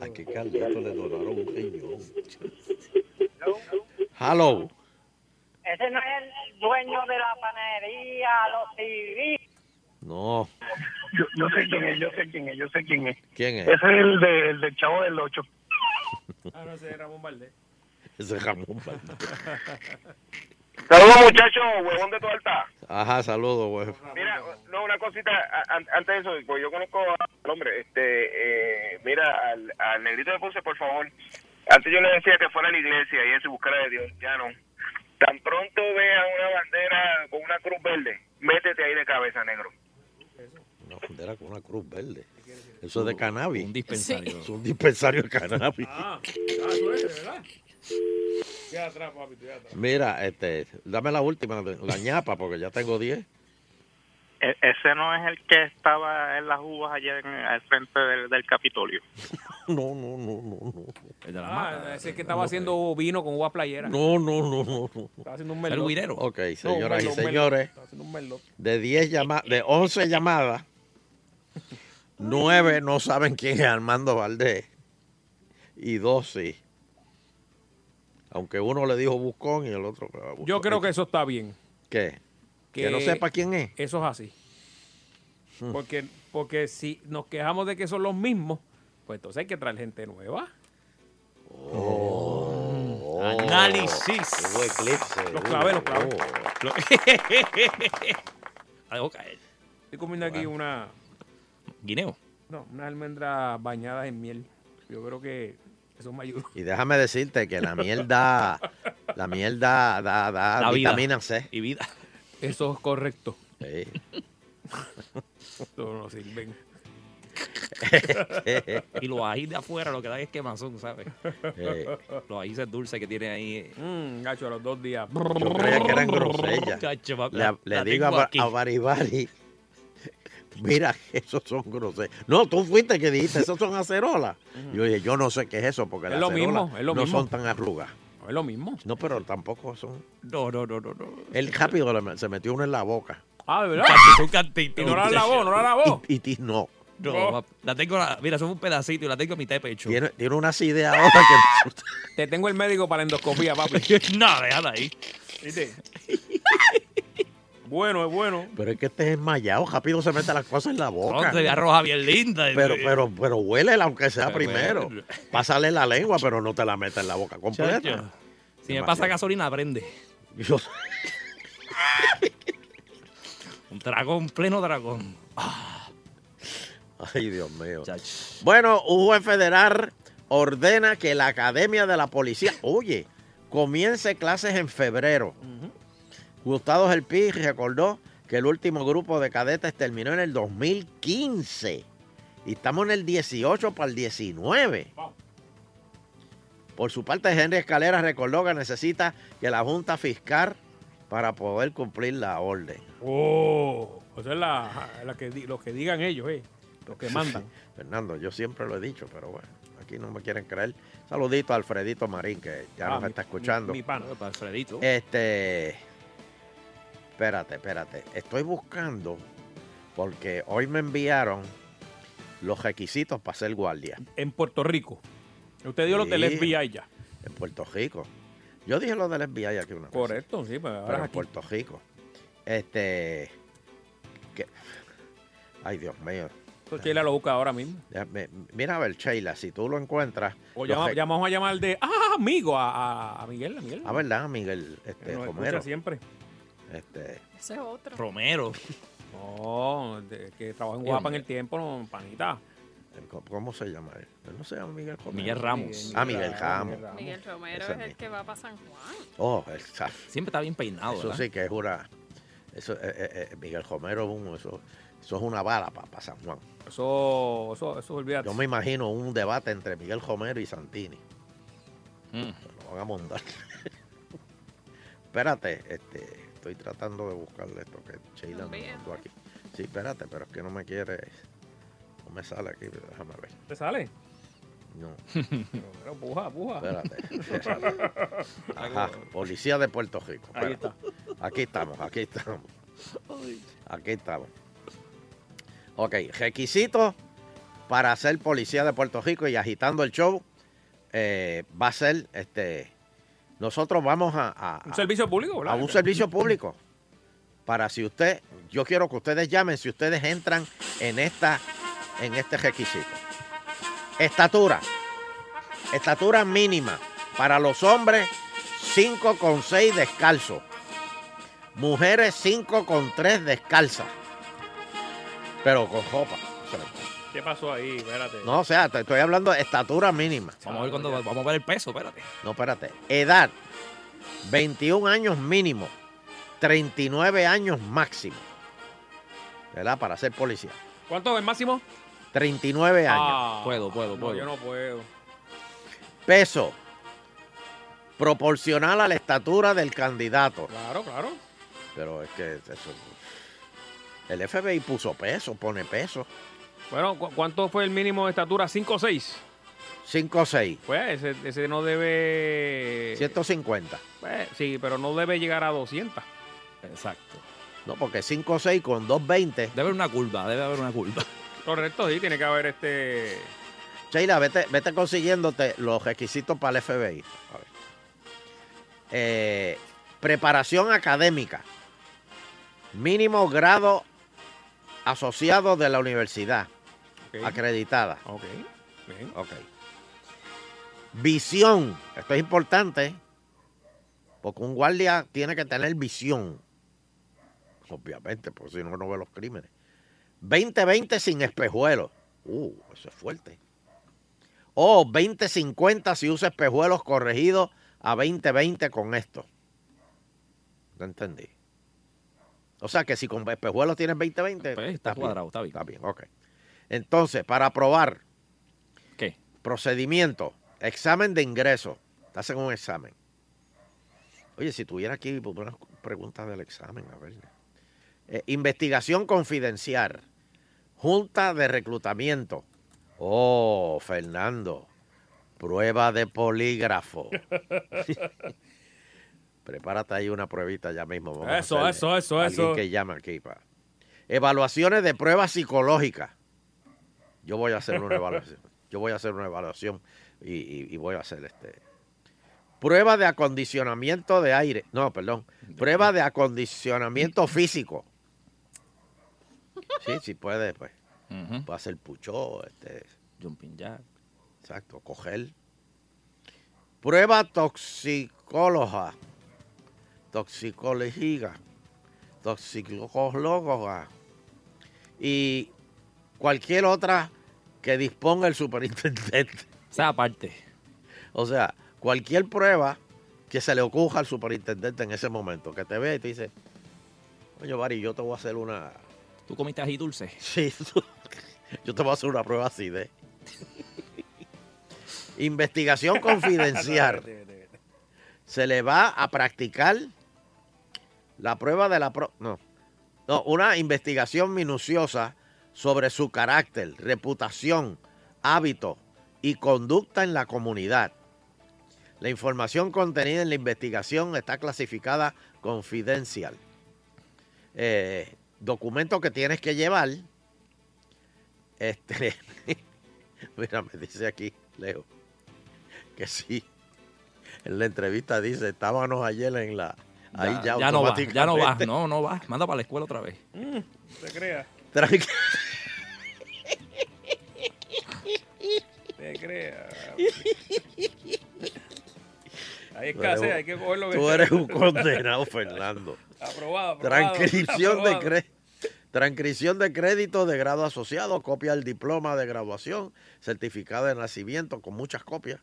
¿A qué Carlito le donaron un riñón? Hello. Ese no es el dueño de la panadería, los TV. No. Yo, yo sé quién es, yo sé quién es, yo sé quién es. ¿Quién es? Ese es el, de, el del chavo del 8. Ah, no sé, Ramón Valdés. Ese es Ramón Valdés. Saludos muchachos, huevón de torta. Ajá, saludos, güey. Mira, no, una cosita, a- antes de eso, pues yo conozco hombre, este, eh, mira, al, al negrito de Ponce, por favor, antes yo le decía que fuera a la iglesia y eso, y buscara de Dios, ya no. Tan pronto vea una bandera con una cruz verde, métete ahí de cabeza, negro. Una bandera con una cruz verde. Eso es de cannabis. Un dispensario. Es un dispensario de cannabis. Ah, ah, tú eres, ¿verdad? Estoy atrás, papi, estoy atrás. Mira, este, dame la última, la ñapa, porque ya tengo 10. E- ese no es el que estaba en las uvas allá en, al frente del, del Capitolio. No, no, no, no, no. El de la Ah, mata. ese que estaba haciendo vino con uva playera. No, no, no, no, no. Estaba haciendo un El merlot. guirero. Ok, No, señoras merlot, y señores, merlot. Estaba haciendo un merlot. de 10 llamadas, de 11 llamadas, 9 no saben quién es Armando Valdés y 2 sí. Aunque uno le dijo Buscón y el otro... ah, Yo Buscón. creo que eso está bien. ¿Qué? Que no sepa quién es. Eso es así. Hmm. Porque, porque si nos quejamos de que son los mismos, pues entonces hay que traer gente nueva. Oh, Análisis. Hubo eclipse. Los clavé, los. Oh. Caer. Estoy comiendo aquí una, Guineo. no, unas almendras bañadas en miel. Yo creo que eso me ayuda. Y déjame decirte que la miel da, la miel da, da, da Da vida. vitamina C. Y vida. Eso es correcto. Sí. Eso no sirven. Y los ají de afuera lo que dan es quemazón, ¿sabes? Sí. Los ají dulces que tiene ahí. Mmm, gacho, a los dos días. Yo creía que eran grosellas. Le, la- le la digo a, a Baribari, mira, esos son grosellas. No, tú fuiste que dijiste, esos son acerolas. Yo dije, yo no sé qué es eso, porque Es las lo acerolas mismo, es lo no mismo. son tan arrugas. Es lo mismo. No, pero tampoco son... No, no, no, no, no. Él rápido le- se metió uno en la boca. Ah, de verdad. Chacho, un cantito. Y no la lavó, no la lavó. Y, y ti- no. No, No. la tengo, la- mira, son un pedacito y la tengo a mitad de pecho. Tiene, tiene una idea ahora que... Te tengo el médico para la endoscopía, papi. no, déjala ahí. ¿Viste? bueno, es bueno. Pero es que este es enmayado, rápido se mete las cosas en la boca. Pronto, roja bien linda. Pero, pero, pero huélela aunque sea Pero primero. bueno. Pásale la lengua, pero no te la metas en la boca completa. Chacho, Si me pasa gasolina, prende. Yo- Un dragón, pleno dragón. Ay, Dios mío. Chacho. Bueno, un juez federal ordena que la Academia de la Policía, oye, comience clases en febrero. Gustavo El Pi recordó que el último grupo de cadetes terminó en el 2015 Y estamos en el 18 para el 19. Por su parte, Henry Escalera recordó que necesita que la Junta Fiscal para poder cumplir la orden. Oh, o sea, la, la que, di- los que digan ellos, eh, los que mandan. Fernando, yo siempre lo he dicho, pero bueno, aquí no me quieren creer. Saludito a Alfredito Marín, que ya Ah, nos mi- está escuchando. mi- mi pana. Para Alfredito. Este. Espérate, espérate. Estoy buscando porque hoy me enviaron los requisitos para ser guardia En Puerto Rico. Usted dio los del Sí. FBI ya. en Puerto Rico. Yo dije lo del FBI aquí una vez. Correcto, sí, pues pero ahora en. Puerto Rico. Este. que- Ay, Dios mío. Sheila lo busca ahora mismo. Mira a ver, Sheila, si tú lo encuentras. O llama- llamamos a llamar de, ah, amigo, a, a- a Miguel, a Miguel. Ah, ¿verdad, Miguel? Este, nos escucha Romero. siempre. Este, Ese es otro. Romero. No, de- que trabaja en Sí, Guapa en hombre. el tiempo, no, panita. ¿cómo- ¿Cómo se llama él? Él no se llama Miguel Romero. Miguel Ramos. Ah, Miguel Ramos. Miguel Romero Ese es el mismo. que va para San Juan. Oh, el sa- Siempre está bien peinado, Eso ¿verdad? sí que es una. Eso, eh, eh, eh, Miguel Romero es un- eso, eso es una bala para San Juan. Eso, eso, eso, olvídate. Yo me imagino un debate entre Miguel Romero y Santini. Mm. Lo van a montar. espérate, este, estoy tratando de buscarle esto que Sheila me mandó aquí. Sí, espérate, pero es que no me quiere. No me sale aquí, déjame ver. ¿Te sale? No, Pero puja, puja. espérate. Ajá, Policía de Puerto Rico. Ahí espérate. Aquí estamos, aquí estamos. Aquí estamos. Ok, requisitos para ser policía de Puerto Rico y agitando el show eh, va a ser este. Nosotros vamos a, a- Un servicio público, a ¿verdad? un servicio público. Para si usted, yo quiero que ustedes llamen si ustedes entran en esta, en este requisito. Estatura. Estatura mínima. Para los hombres, 5,6 descalzo. Mujeres, 5,3 descalza. Pero con ropa. ¿Qué pasó ahí? Espérate. No, o sea, te estoy hablando de estatura mínima. Vamos a ver cuando vamos a ver el peso, espérate. No, espérate. Edad, 21 años mínimo, 39 años máximo. ¿Verdad? Para ser policía. ¿Cuánto es el máximo? 39 años. Ah, Puedo, puedo, no, puedo. yo no puedo. Peso, proporcional a la estatura del candidato. Claro, claro. Pero es que eso... El FBI puso peso, pone peso. Bueno, ¿cu- ¿cuánto fue el mínimo de estatura? ¿5 o 6? 5 6, Pues ese, ese no debe... 150. Pues, sí, pero no debe llegar a 200. Exacto. No, porque 5 6 con 220. Debe haber una curva, debe haber una curva. Correcto, sí, tiene que haber este... Sheila, vete, vete consiguiéndote los requisitos para el FBI. A ver. Eh, preparación académica. Mínimo grado asociado de la universidad. Ok. Acreditada. Ok, bien. Ok. Visión. Esto es importante. Porque un guardia tiene que tener visión. Obviamente, porque si no, no ve los crímenes. 20-20 sin espejuelos. Uh, eso es fuerte. O 20-50 si usa espejuelos corregidos a 20-20 con esto. No entendí. O sea que si con espejuelos tienes 20-20. Pues, está bien. cuadrado, está bien. Está bien, ok. Entonces, para aprobar, ¿Qué? procedimiento, examen de ingreso. Te hacen un examen. Oye, si tuviera aquí unas preguntas del examen, a ver. Eh, investigación confidencial. Junta de reclutamiento. Oh, Fernando. Prueba de polígrafo. Prepárate ahí una pruebita ya mismo. Vamos a Eso, eso, eso, Alguien eso. que llama aquí. Pa. Evaluaciones de pruebas psicológicas. Yo voy a hacer una evaluación. Yo voy a hacer una evaluación y, y- y voy a hacer este. Prueba de acondicionamiento de aire. No, perdón. Prueba de acondicionamiento físico. Sí, sí puede, pues. Ujú. Puede hacer pucho, este. Jumping jack. Exacto, coger. Prueba toxicóloga. Toxicología. Toxicóloga. Y cualquier otra que disponga el superintendente. O sea, aparte. O sea, cualquier prueba que se le ocurra al superintendente en ese momento, que te vea y te dice, oye, Bari, yo te voy a hacer una... ¿Tú comiste ají dulce? Sí, Yo te voy a hacer una prueba así de. Investigación confidencial. Se le va a practicar la prueba de la pro- no. No, una investigación minuciosa sobre su carácter, reputación, hábito y conducta en la comunidad. La información contenida en la investigación está clasificada confidencial. Eh, documento que tienes que llevar. Este, mira, me dice aquí, Leo, que sí. En la entrevista dice, estábamos ayer en la... Ahí ya, ya no va, ya no va, automáticamente. no, no va. Manda para la escuela otra vez. Mm, se crea. Tranqui- escasez, hay que cogerlo. Tú eres un condenado, Fernando. Aprobado, aprobado. Transcripción de, transcripción de crédito de grado asociado, copia del diploma de graduación, certificado de nacimiento con muchas copias,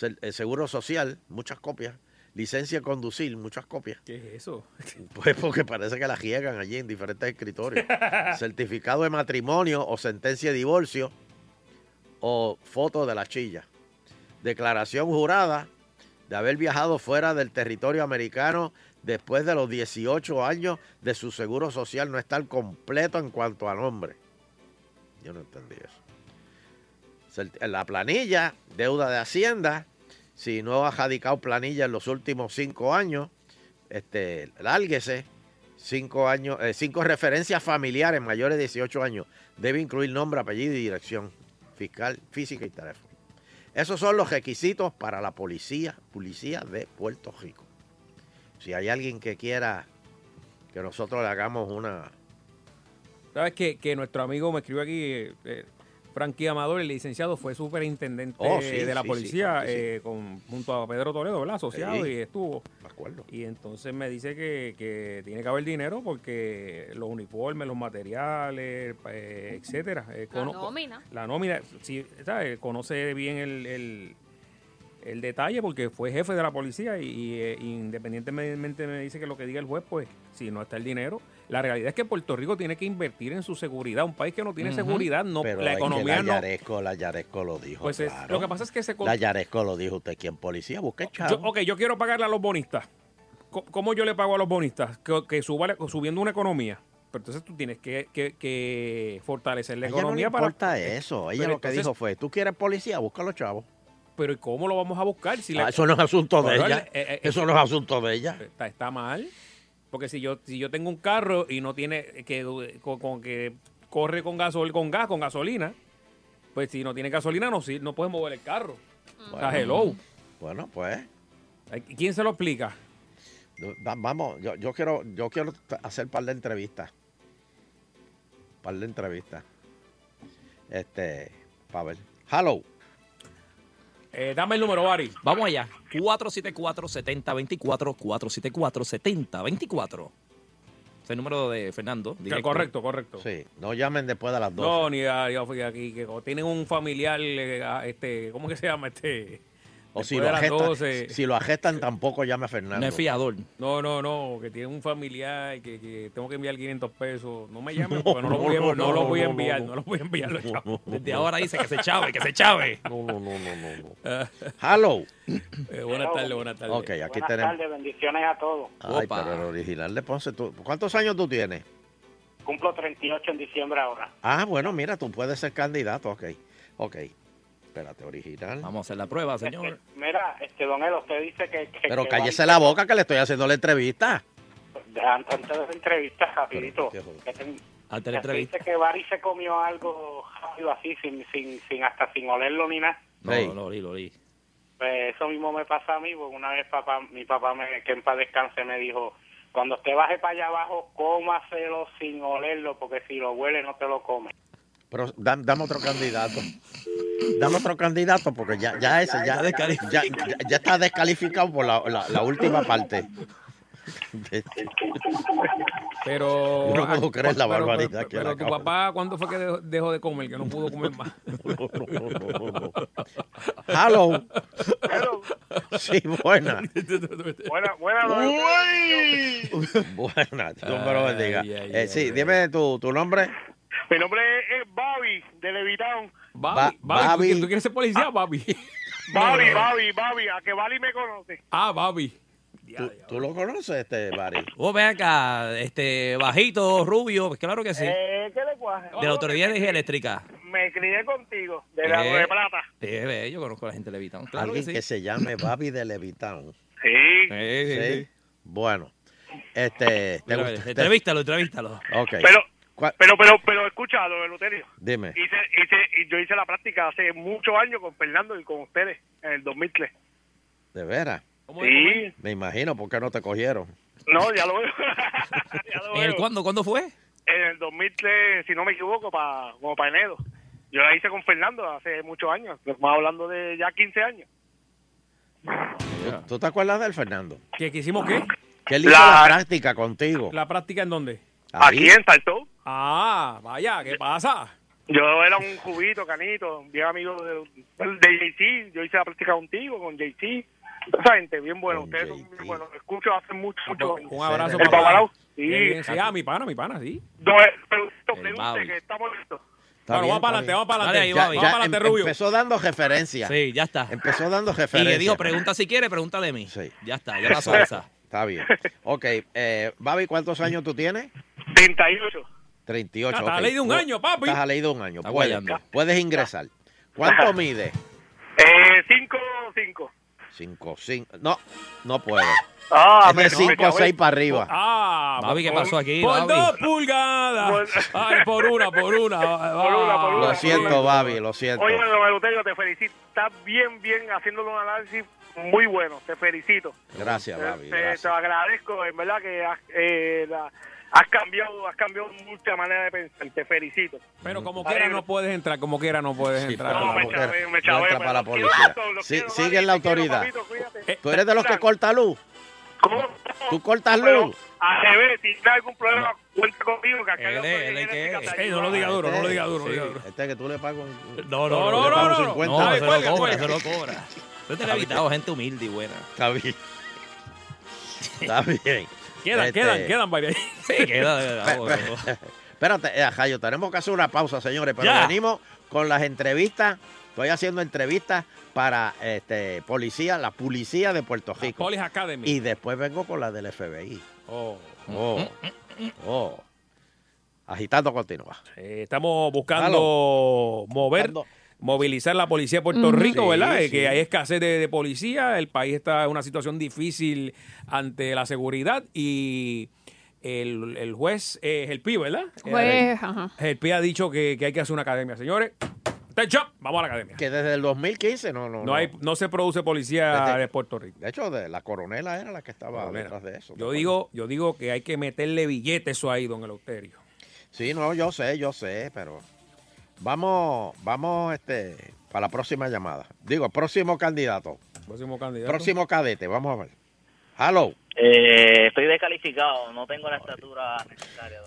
eh, seguro social, muchas copias, licencia de conducir, muchas copias. ¿Qué es eso? Pues porque parece que la riegan allí en diferentes escritorios. Certificado de matrimonio o sentencia de divorcio o foto de la chilla. Declaración jurada de haber viajado fuera del territorio americano después de los 18 años de su seguro social no estar completo en cuanto a nombre. Yo no entendí eso. La planilla, deuda de Hacienda, si no ha radicado planilla en los últimos cinco años, este, lárguese. Cinco años, eh, cinco referencias familiares mayores de 18 años. Debe incluir nombre, apellido y dirección fiscal, física y teléfono. Esos son los requisitos para la policía, policía de Puerto Rico. Si hay alguien que quiera que nosotros le hagamos una... ¿Sabes que, que nuestro amigo me escribió aquí, eh, Frankie Amador, el licenciado, fue superintendente Oh, sí, de la sí, policía sí. eh, con, junto a Pedro Toledo, ¿verdad? Asociado Sí. y estuvo. Me acuerdo. Y entonces me dice que, que tiene que haber dinero porque los uniformes, los materiales, eh, etcétera. eh, La nómina. La nómina, sí, ¿sabes? Conoce bien el, el- el detalle porque fue jefe de la policía y, y, eh, independientemente me dice que lo que diga el juez, pues si no está el dinero. La realidad es que Puerto Rico tiene que invertir en su seguridad. Un país que no tiene seguridad, no, Pero la es que economía la no. Yaresco, la Yaresco lo dijo. Pues es- claro. lo que pasa es que se La Yaresco lo dijo usted, ¿quién policía? Busque Yo, chavo. ok, yo quiero pagarle a los bonistas. ¿Cómo yo le pago a los bonistas? Que, que suba subiendo una economía. Pero entonces tú tienes que, que- que fortalecer la ella no le economía para. importa eso. Ella Pero lo que entonces- dijo fue, ¿tú quieres policía? Búscalo, chavo. Pero ¿y cómo lo vamos a buscar? Si Ah, la- eso no es asunto de ella. eh, eh, eso no es asunto de ella. Está, está mal. Porque si yo, si yo tengo un carro y no tiene que con, con que corre con gasol, con gas, con gasolina, pues si no tiene gasolina no, si- no puedes mover el carro. O sea, Bueno. hello. Bueno, pues. ¿Quién se lo explica? Va- Vamos, yo, yo quiero, yo quiero hacer par de entrevistas. Par de entrevistas. Este, para ver. Hello. Eh, dame el número, Ari. Vamos allá. 474-7024, 474-7024. Es el número de Fernando. Correcto, correcto. Sí, no llamen después de las 12. No, ni a, yo fui aquí, que tienen un familiar, eh, ah, este, ¿cómo que se llama? Este, o si lo, agestan, 12. si lo agestan, tampoco llame a Fernando. No es fiador. No, no, no, que tiene un familiar que, que tengo que enviar 500 pesos. No me llamen No, porque no, lo voy a, no, no, no, lo voy a no, enviar, no, no, lo voy a enviar. Desde ahora dice que se chave, que se chave. No, no, no, no, no. no. Ah, Hello. eh, buenas tardes, buenas tardes. Ok, aquí Buenas tenemos. tardes, bendiciones a todos. Ay, Opa. pero el original de Ponce. ¿tú- ¿Cuántos años tú tienes? Cumplo 38 en diciembre ahora. Ah, bueno, mira, tú puedes ser candidato. Ok. Ok. Espérate, original. Vamos a hacer la prueba, señor. Este, mira, este don Elo, usted dice que... que- Pero que cállese la boca que le estoy haciendo la entrevista. Antes de la entrevista, rapidito. Pero, ¿qué joder? que ten- Antes de la entrevista. dice que Barry se comió algo rápido así, sin, sin, sin hasta sin olerlo ni nada. No, lo oí, lo oí. Pues eso mismo me pasa a mí, porque una vez papá, mi papá, me, que en paz descanse, me dijo, cuando usted baje para allá abajo, cómaselo sin olerlo, porque si lo huele no te lo come. Pero da- dame otro candidato. Dame otro candidato porque ya, ya ese ya, ya, ya- ya está descalificado por la, la- la última parte. Pero. No puedo creer la pero- barbaridad pero- que Pero tu papá, ¿cuándo fue que dejó, dejó de comer? Que no pudo comer más. Hello. Sí, buena. Buena, buena, Buena. Dios me lo bendiga. Ay, ay, Eh, sí, ay, dime tu, tu nombre. Mi nombre es Bobby, de Levitown. Babi, Ba- Babi, ¿tú- Babi. ¿tú quieres ser policía, Babi? Bobby, Bobby, Bobby, a que Bali me conoce. Ah, Babi. ¿Tú, tú lo conoces, este, Barry? Oh, ven acá, este, bajito, rubio, pues claro que sí. Eh, ¿Qué le cuaje? De la Autoridad de Energía Eléctrica. Me crié contigo, de la Eh. de plata. Sí, ve, yo conozco a la gente de Levitown. Claro Alguien que sí. que se llame Babi de Levitown. Sí. Sí, sí, Sí. sí. Bueno, este, ¿te Mira, gusta- te- Entrevístalo, entrevístalo. Ok. Pero, ¿Cuál- pero, pero, pero escucha, don Eleuterio. Dime. Hice, hice, y yo hice la práctica hace muchos años con Fernando y con ustedes en el 2003. ¿De veras? Sí, Me imagino, ¿por qué no te cogieron? no, ya lo veo. ya lo ¿En el veo. cuándo? ¿Cuándo fue? En el 2003, si no me equivoco, pa, como para enero. Yo la hice con Fernando hace muchos años. Estamos hablando de ya 15 años. ¿Tú, tú te acuerdas del Fernando? ¿Que, que hicimos qué? Que él hizo La- la práctica contigo. ¿La práctica en dónde? Ahí. Aquí en Salto. Ah, vaya, ¿qué pasa? Yo era un cubito, canito, bien amigo de, de JC. Yo hice la práctica contigo, con JC. Esa gente, bien bueno. Con Ustedes son bien buenos. Escucho hace mucho, mucho. Un abrazo, El. Qué Sí. bien, sí, ah, mi pana, mi pana, sí. No, eh, pero pregunte que estamos listos. Está bueno, bien, vamos para adelante, vamos para Dale adelante. ahí, Ya- Babi. vamos ya para adelante, em- Rubio. Empezó dando referencia. Sí, ya está. Empezó dando Y referencia. le dijo, pregunta si quiere, pregunta de mí. Sí. Ya está, ya pasó esa. Está bien. Ok, eh, Babi, ¿cuántos años tú tienes? 38. 38. Estás a ley de un año, papi. Estás a ley de un año. Puedes, puedes ingresar. ¿Cuánto mide? Eh, 5, 5. 5, 5. No, no puede. Ah, es de pero, 5 o me 6 para arriba. Ah, Babi, ¿qué por- pasó aquí, Por Babi? dos pulgadas. Ay, por una, por una. Por una, por una. Lo siento, Babi, lo siento. Oye, don Eleuterio, te felicito. Estás bien, bien haciéndole un análisis muy bueno. Te felicito. Gracias, Te- Babi. te, te agradezco. En verdad que eh, la- has cambiado has cambiado mucha manera de pensar. Te felicito. Pero como quiera no puedes entrar, como quiera no puedes Sí, entrar. No, me chavé, me no chavé, entra para la policía. tanto, los Sí, quiero, sigue en la quiero, autoridad. papito. Eh, ¿Tú eres de los que corta luz? ¿Cómo? ¿Tú cortas luz? al revés, si tienes algún problema, cuenta conmigo. Que acá Él él que no lo diga duro, no lo diga duro, Sí, diga duro. Este que tú le pagas un... No, No, no, no, no, no. 50. No, Dale, se cuelga, lo cobra, se lo cobra. Yo te he evitado gente humilde y buena. Está bien. Está bien. Quedan, Este, quedan, quedan varias. Sí, queda de Espérate, eh, Jayo, tenemos que hacer una pausa, señores, pero Ya. venimos con las entrevistas. Estoy haciendo entrevistas para este policía, la policía de Puerto Rico. Police Academy. Y después vengo con la del FBI. Oh. Oh, oh. Agitando continúa. Eh, estamos buscando mover, Buscando- movilizar la policía de Puerto. Rico, ¿verdad? Eh, sí. Que hay escasez de, de policía, el país está en una situación difícil ante la seguridad y el, el juez es el PI, ¿verdad? Pues, ajá. El PI ha dicho que, que hay que hacer una academia. Señores, vamos a la academia. Que desde el 2015 no, no, No, hay, no se produce policía Desde- de Puerto Rico. De hecho, de, la coronela era la que estaba Coronela. detrás de eso. Yo digo, yo digo que hay que meterle billetes eso ahí, don Eleuterio. Sí, no, yo sé, yo sé, pero vamos, vamos, este, para la próxima llamada. Digo, próximo candidato, Próximo candidato. próximo cadete, vamos a ver. Hello. Eh, estoy descalificado, no tengo la estatura necesaria.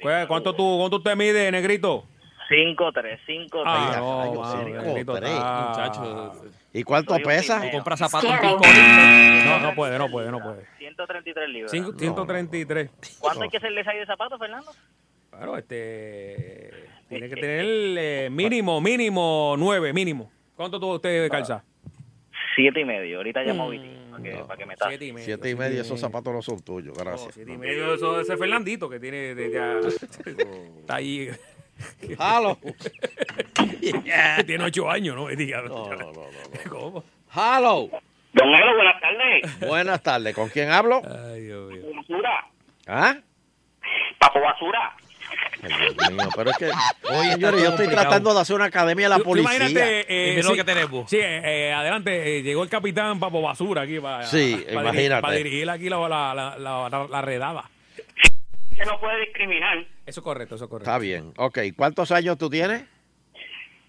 Pues, ¿Cuánto tú, cuánto te mide, negrito? 5'3", 5'3". Ah, no, negrito, Muchacho, ¿Y cuánto Soy pesa? primero. compra zapatos en. No, no puede, no puede, no puede. 133 libras. Cinco- 133. ¿Cuánto hay que hacerle size de zapatos, Fernando? Claro, este. Tiene que tener eh, mínimo, mínimo 9, mínimo. ¿Cuánto tú usted calza? Siete y medio. Ahorita llamo a Viti para que, para que me tape. Siete y medio. Siete y medio, esos zapatos no son tuyos, No, gracias. siete y medio, eso ese Fernandito que tiene de ya. Está ahí. Hello. tiene ocho años, ¿no? Diga, No, no, no, no, no. ¿Cómo? Hello. Don Elo, buenas tardes. Buenas tardes, ¿con quién hablo? Ay, Dios mío. Basura. ¿Ah? Papo Basura. Ay, Dios mío, pero es que, Oye, señores, yo estoy complicado. tratando de hacer una academia de la Tú- tú policía. Imagínate. Y mira lo que tenemos. Sí, eh, eh, adelante. eh, llegó el capitán Papo Basura aquí para. Sí, para imagínate. Dirigir, para dirigir aquí la, la, la, la- la redada. Que no puede discriminar. Eso es correcto, eso es correcto. Está bien. Ok, ¿cuántos años tú tienes?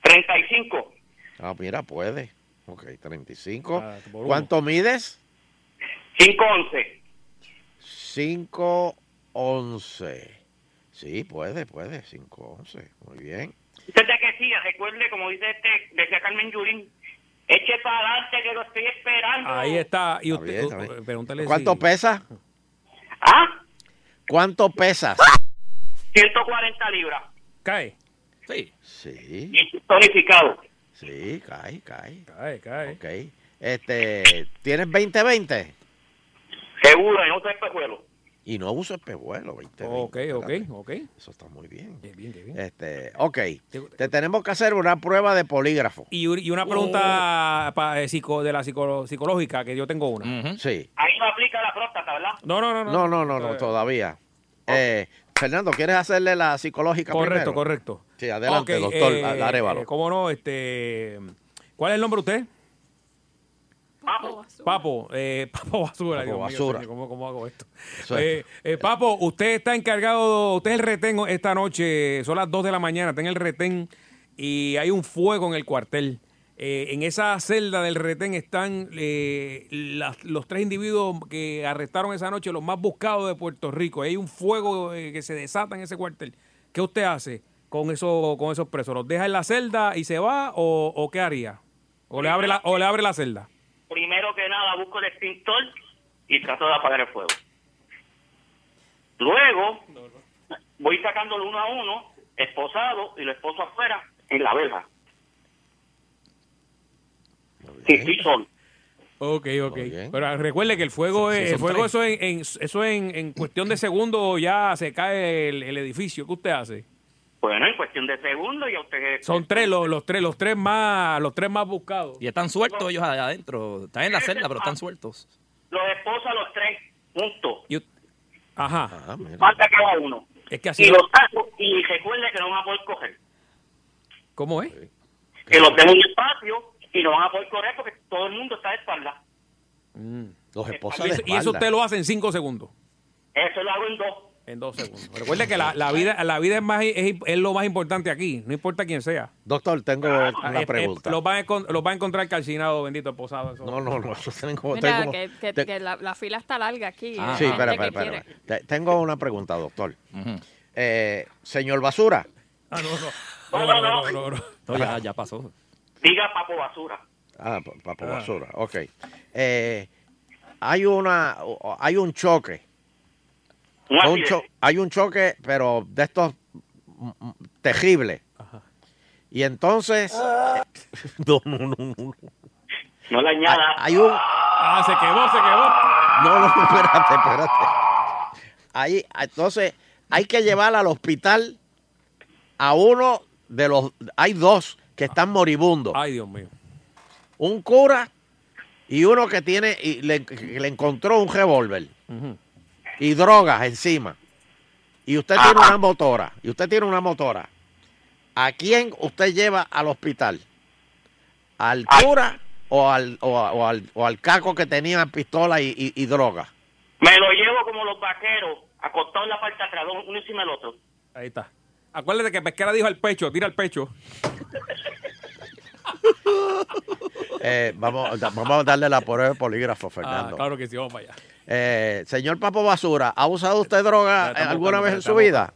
35. Ah, mira, puede. Ok, 35. Ah, por uno. ¿Cuánto mides? 5'11". 5, 11. Sí, puede, puede. 5, 11. Muy bien. Usted que sí, recuerde, como dice este, decía Carmen Yurín, eche para adelante que lo estoy esperando. Ahí está. Y Está usted, bien, está bien. pregúntale ¿Cuánto si- pesa? ¿Ah? ¿Cuánto pesas? 140 libras. Cae. Sí. Sí. Y tonificado. Sí, cae, cae. Cae, cae. Ok. Este, ¿tienes 2020? Seguro, en otro espejuelo. Y no uso espejuelo, 2020. Ok, ok, espérate. ok. Eso está muy bien. Bien, qué bien. Este, ok. Te tenemos que hacer una prueba de polígrafo. Y, y una pregunta pa- eh, psico- de la psico- psicológica, que yo tengo una. Sí. Ahí no aplica la próstata, ¿verdad? No, no, no. No, no, no, no, Eh, todavía. Eh, Fernando, ¿quieres hacerle la psicológica Correcto, primero? correcto. Sí, adelante, Ok, doctor eh, Arevalo. eh, ¿Cómo no? Este, ¿Cuál es el nombre de usted? Papo. Papo, eh, Papo Basura. Papo Dios mío, Basura. ¿cómo, cómo hago esto? Eh, eh, Papo, usted está encargado, usted es el retén esta noche, son las 2 de la mañana, está en el retén y hay un fuego en el cuartel. Eh, en esa celda del retén están eh, las- los tres individuos que arrestaron esa noche, los más buscados de Puerto Rico. Hay un fuego eh, que se desata en ese cuartel. ¿Qué usted hace con, eso, con esos presos? ¿Los deja en la celda y se va o, o qué haría? ¿O le, abre la, ¿O le abre la celda? Primero que nada busco el extintor y trato de apagar el fuego. Luego voy sacándolo uno a uno, esposado y lo esposo afuera en la verja. Sí, sí, son. Ok, ok. Pero recuerde que el fuego, Sí, es, el fuego tres. eso, en, en- eso en, en cuestión de segundos ya se cae el, el edificio. ¿Qué usted hace? Bueno, en cuestión de segundos ya usted... Son tres los, los tres, los tres más, los tres más buscados. Y están sueltos ellos allá adentro. Están en la celda, pero están sueltos. Los esposo a los tres juntos. Y- Ajá. Falta cada uno. Es que así. Y los saco y recuerde que no van a poder coger. ¿Cómo es? Que los dejo en el patio y no van a poder correr porque todo el mundo está de espalda. Los Y eso, y eso usted lo hace en cinco segundos. Eso lo hago en dos. En dos segundos. Recuerde que la, la vida, la vida es, más, es, es lo más importante aquí, no importa quién sea. Doctor, tengo Ah, una eh, pregunta. eh, los, va a, encon- los va a encontrar calcinados, bendito esposado. eso. No, no, no. eso tengo, Mira, tengo- que, que- te- que la, la fila está larga aquí. Ah, sí, espera, espera, espera. Tengo una pregunta, doctor. Eh, señor Basura. Ah, no, no. No, no, no. no, no. No, ya, ya pasó. Diga papo basura. Ah, pa- papo basura. Ok. Eh, hay una, hay un choque. Un Un accidente. cho- hay un choque, pero de estos mm, mm, terribles. Y entonces, no, no, no, no. No le añada. Hay un, Ah, se quemó, se quemó. no, no, espérate, espérate. Ahí, entonces, hay que llevar al hospital a uno de los, hay dos que están moribundos. Ay, Dios mío. Un cura y uno que tiene, y le, encontró un revólver y drogas encima. Y usted tiene una motora, y usted tiene una motora. ¿A quién usted lleva al hospital? ¿Al cura o al, o, al, o al caco que tenía pistola y, y- y droga? Me lo llevo como los vaqueros, acostados en la parte de atrás, uno encima del otro. Ahí está. Acuérdate que Pesquera dijo al pecho, tira al pecho. Eh, vamos, vamos a darle la prueba de polígrafo, Ah, Fernando. claro que sí, vamos para allá. Eh, señor Papo Basura, ¿ha usado usted droga estamos alguna vez en su vida?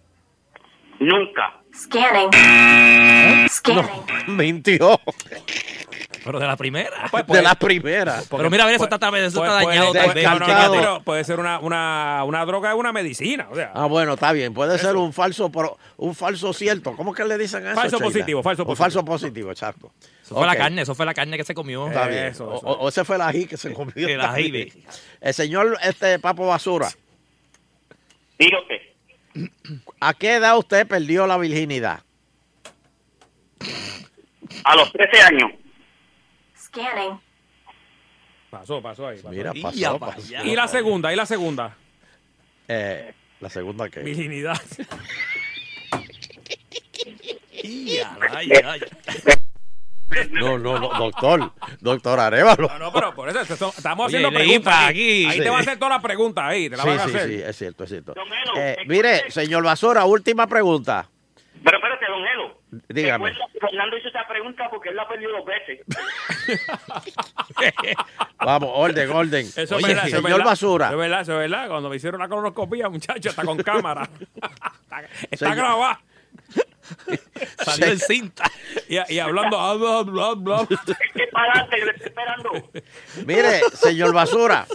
Nunca. Scanning. No, mintió. Pero de la primera. de la primera. Pero mira, a ver, eso está, eso está dañado. puede- no, no, pero puede ser una, una, una droga, es una medicina. O sea, Ah, bueno, está bien. Puede ser un falso, pro- un falso cierto. ¿Cómo que le dicen eso? Falso Sheila? positivo, falso O positivo. falso positivo, exacto. Eso fue la carne, eso fue la carne que se comió. Está bien. Eso, O- eso. O, o ese fue el ají que se comió. El ají. El señor este Papo Basura, Diga usted. ¿a qué edad usted perdió la virginidad? A los 13 años. Scanning. pasó, pasó ahí. pasó. Mira, Y pasó, ya pasó. vaya. Y la segunda, y la segunda. Eh, la segunda que. Virginidad. Ya, ay. No, no, no, doctor. Doctor Arevalo. No, no, pero por eso estamos haciendo preguntas. Ahí, aquí. ahí te van a hacer todas las preguntas ahí. Te las Sí, van a sí, hacer. sí, es cierto, es cierto. Don Elo, Eh, mire, señor Basura, última pregunta. Pero espérate, don Elo. Dígame. Fernando hizo esa pregunta porque él la perdió dos veces. Vamos, orden, orden. Eso es Oye, verdad, señor verdad. Basura. Eso es verdad, eso es verdad. Cuando me hicieron la colonoscopia, muchacho, está con cámara. está está Señor- grabada. Salió en cinta. Y, y hablando. ah, bla, bla, bla. Es para adelante, yo le estoy esperando. Mire, señor Basura,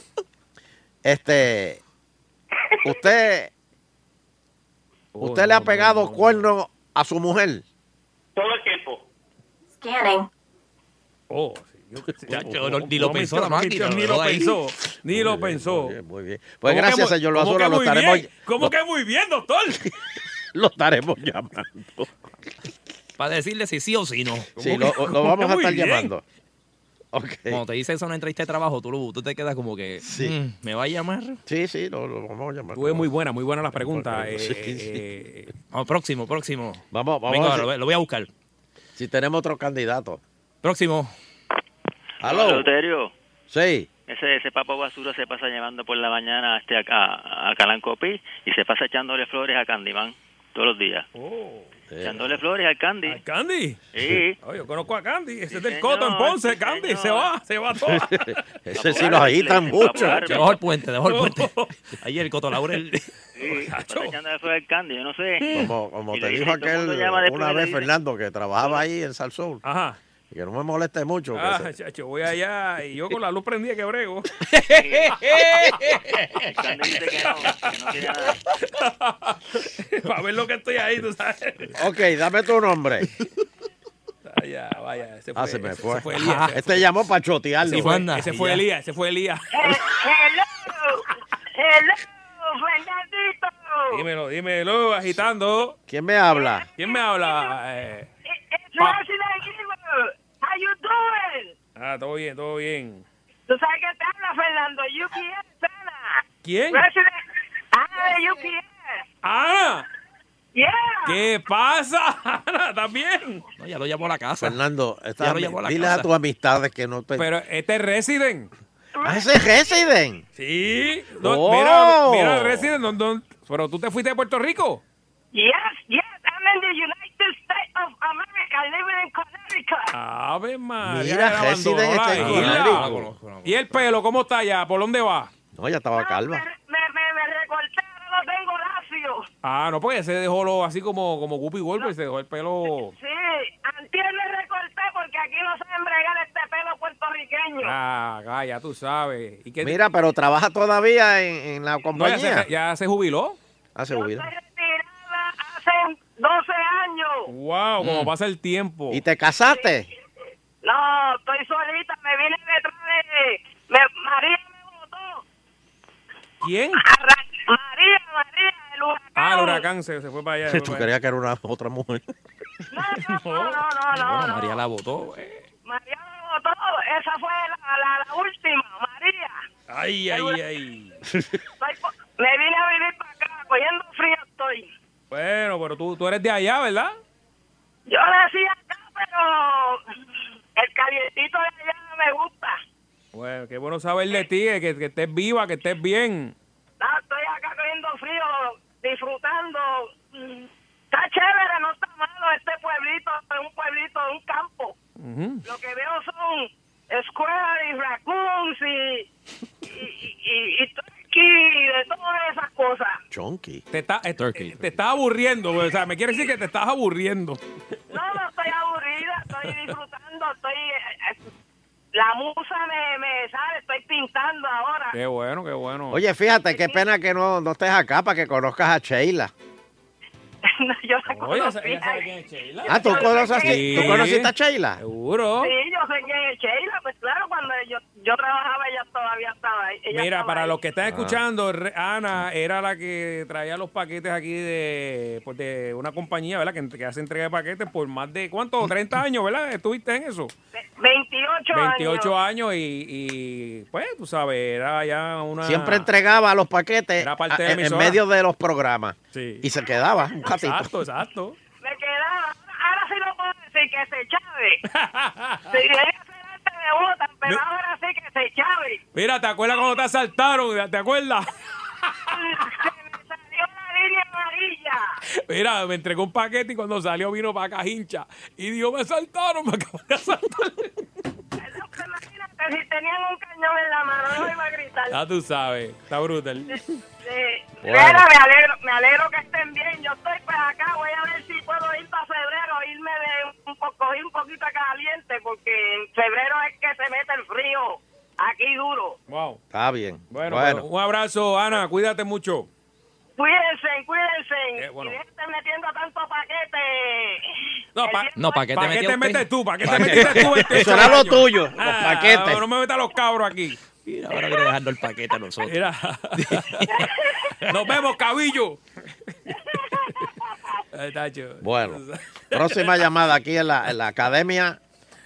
este, usted, Oh, usted le ha pegado cuerno a su mujer. Scanning. Oh. Yo, no- ni lo pensó la máquina, Ni lo pensó. Ni lo pensó. Muy bien, muy bien. Pues ¿Cómo gracias, que señor Basura, que lo muy estaremos, bien? ¿Cómo lo- que muy bien, doctor? lo estaremos llamando. Para decirle si sí o si no. Sí, lo, lo vamos a estar llamando. Ok. Cuando te dice eso en una entrevista de trabajo, tú, lo- tú te quedas como que, Sí. "Mm, ¿me va a llamar? Sí, sí, lo, lo vamos a llamar. Fue muy buena, muy buena las preguntas. Sí, eh, sí. eh, Vamos, próximo, próximo. Vamos, vamos Venga, a lo, ver lo voy a buscar. Si tenemos otro candidato. Próximo. ¿Aló? Eleuterio, Sí. ese, ese papo basura se pasa llevando por la mañana este a, a Calancopi y se pasa echándole flores a Candyman todos los días. Echándole flores al Candy. ¿Al Candy? Sí. Oh, yo conozco a Candy. Ese es del señor, Coto en Ponce. sí, Candy, señor. se va, se va toda. Ese sí lo agitan mucho. Debajo del puente, debajo del puente. Ayer el Coto Laurel. Sí, echándole flores al Candy, yo no sé. Como, te dijo todo el aquel una vez Fernando que trabajaba ahí en Salsoul. Ajá. Y que no me moleste mucho. Ah, se- chacho, voy allá y yo con la luz prendida que brego. Para ver lo que estoy ahí, tú sabes. Ok, dame tu nombre. Vaya, vaya. Ese fue, Ah, se me ese- fue. ese fue Elías. Ajá, este fue- llamó para chotearlo. ese fue, ese fue Elías, ese fue Elías. Hello, hello, Fernandito. Dímelo, dímelo, agitando. ¿Quién me habla? ¿Quién me habla? Eh, Evil. How you doing? ah, todo bien, todo bien. Tú sabes que te habla Fernando UPS, Ana. ¿Quién? Resident. Ana de UPS. ¡Ana! Yeah. ¿Qué pasa? Ana, ¿también? No, ya lo llamó a la casa. Fernando, esta- Ya lo llamó a la dile casa. a tus amistades que no te... Pero este es Resident. Ah, ese es Resident. Sí. No, Oh. Mira, mira, Resident. ¿dónde- dónde- pero tú te fuiste de Puerto Rico. Yes, yes. I'm in the United States of America, living in Connecticut. Ave María. Mira, abandonó Resident la está en isla. Connecticut. ¿Y el pelo cómo está allá? ¿Por dónde va? No, ya estaba calva. Me, me, me recorté, ahora lo tengo lacio. Ah, no, porque se dejó lo, así como, como Guppy Golpe, se dejó el pelo. Sí, antier me recorté porque aquí no saben bregar este pelo puertorriqueño. Ah, ah, ya tú sabes. ¿Y qué- Mira, pero trabaja todavía en, en la No, ya, compañía. se, ya se jubiló. Ah, se jubiló. Retirada hace 12 años. Wow, como pasa el tiempo. ¿Y te casaste? No, estoy solita, me vine detrás de... me- María me votó. ¿Quién? Arra- María, María, el huracán. Ah, el huracán se, se fue para allá. se Tú creías que era una otra mujer. No, no, no, no, Bueno, no. María la votó. eh. María me votó, esa fue la, la, la última, María. Ay, ay, ay. Estoy po- me vine a vivir para acá, cogiendo frío estoy. Bueno, pero tú, tú eres de allá, ¿verdad? Yo nací acá, pero el calientito de allá me gusta. Bueno, qué bueno saber de ti, que, que estés viva, que estés bien. Estoy acá cogiendo frío, disfrutando. Está chévere, no está malo este pueblito, es un pueblito de un campo. Lo que veo son squares y raccoons y, y, y, y, y turkey y de todas esas cosas. Chonky. Te, está, eh, eh, te estás aburriendo, o sea, me quiere decir que te estás aburriendo. No, no estoy aburrida, estoy disfrutando, estoy... eh, la musa me, me sale, estoy pintando ahora. Qué bueno, qué bueno. Oye, fíjate, qué pena que no, no estés acá para que conozcas a Sheila. yo la Oye, conocí. ella sabe quién es Sheila. Ah, ¿tú, conoces a- Sí. ¿tú conociste a Sheila? Seguro. Sí, yo sé quién es Sheila, pues claro, cuando yo, yo trabajaba ella todavía estaba ahí. ella Mira, estaba para ahí. los que están Ah. escuchando, Ana era la que traía los paquetes aquí de, pues, de una compañía, ¿verdad? Que, que hace entrega de paquetes por más de, ¿cuánto? 30 años, ¿verdad? ¿Estuviste en eso? 28, 28 años. años y, y, pues, tú sabes, era ya una... Siempre entregaba los paquetes Era parte a- de la en, medio de los programas. Sí. Y se quedaba un ratito. Exacto, exacto. Me quedaba, ahora sí lo puedo decir, que se chave. si me votan, pero ahora sí que se chave. Mira, ¿te acuerdas cuando te asaltaron? ¿Te acuerdas? amarilla. Mira, me entregó un paquete y cuando salió vino para acá hincha. Y dijo, me asaltaron, me acaban de asaltar. Imagínate, si tenían un cañón en la mano, no iba a gritar. Ya tú sabes, está brutal. Sí. Bueno. Mira, me alegro, me alegro que estén bien. Yo estoy pues acá, voy a ver si puedo ir para febrero, irme de un poco, un poquito caliente, porque en febrero es que se mete el frío aquí duro. Wow. Está bien. Bueno, Bueno, pues, un abrazo, Ana, cuídate mucho. Cuídense cuídense. Eh, bueno. Y estar metiendo tanto paquete. No, pa- No, ¿para qué te ¿Para qué metió te usted? metes tú? ¿Para qué te ¿Pa' qué? metiste tú este Eso era lo tuyo, los Ah, paquetes. No me metas los cabros aquí. Mira, ahora viene dejando el paquete a nosotros. Mira. Nos vemos, cabillo. Bueno, próxima llamada aquí en la, en la Academia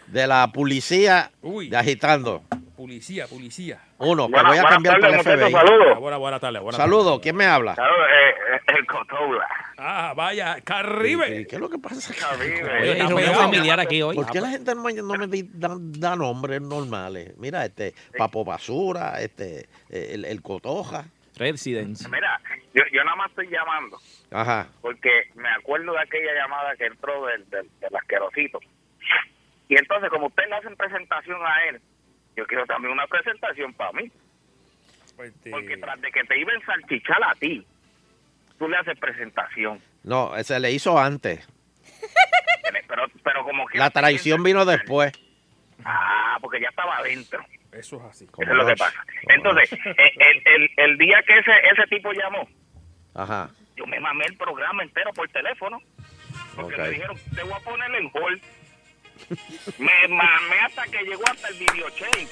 de la Policía Uy. de Agitando. Policía, policía. Uno, que Buenas- voy a cambiar por el FBI. saludos. Buenas, buenas tardes. Saludos, ¿quién me habla? Claro, eh, eh, el tardes. Ah, vaya, Caribe. ¿Qué es lo que pasa? Caribe. Familiar aquí hoy. ¿Por qué la gente no me, no me di- da, da nombres normales? Mira, este, Papo Basura, este, el, el Cotoja. Residence. Mira, yo, yo nada más estoy llamando Ajá. porque me acuerdo de aquella llamada que entró del, del, del asquerosito. Y entonces, como usted le hacen presentación a él, yo quiero también una presentación para mí. Este, Porque tras de que te iba a ensalchichar a ti, tú le haces presentación. No, se le hizo antes. Pero, pero como que... La traición vino después. Ah, porque ya estaba adentro. Eso es así. Eso es lo que pasa. Entonces, eh, el, el, el día que ese, ese tipo llamó, Ajá. yo me mamé el programa entero por teléfono. Porque Ok. me dijeron, te voy a poner en hold. Me mamé hasta que llegó hasta el videochain.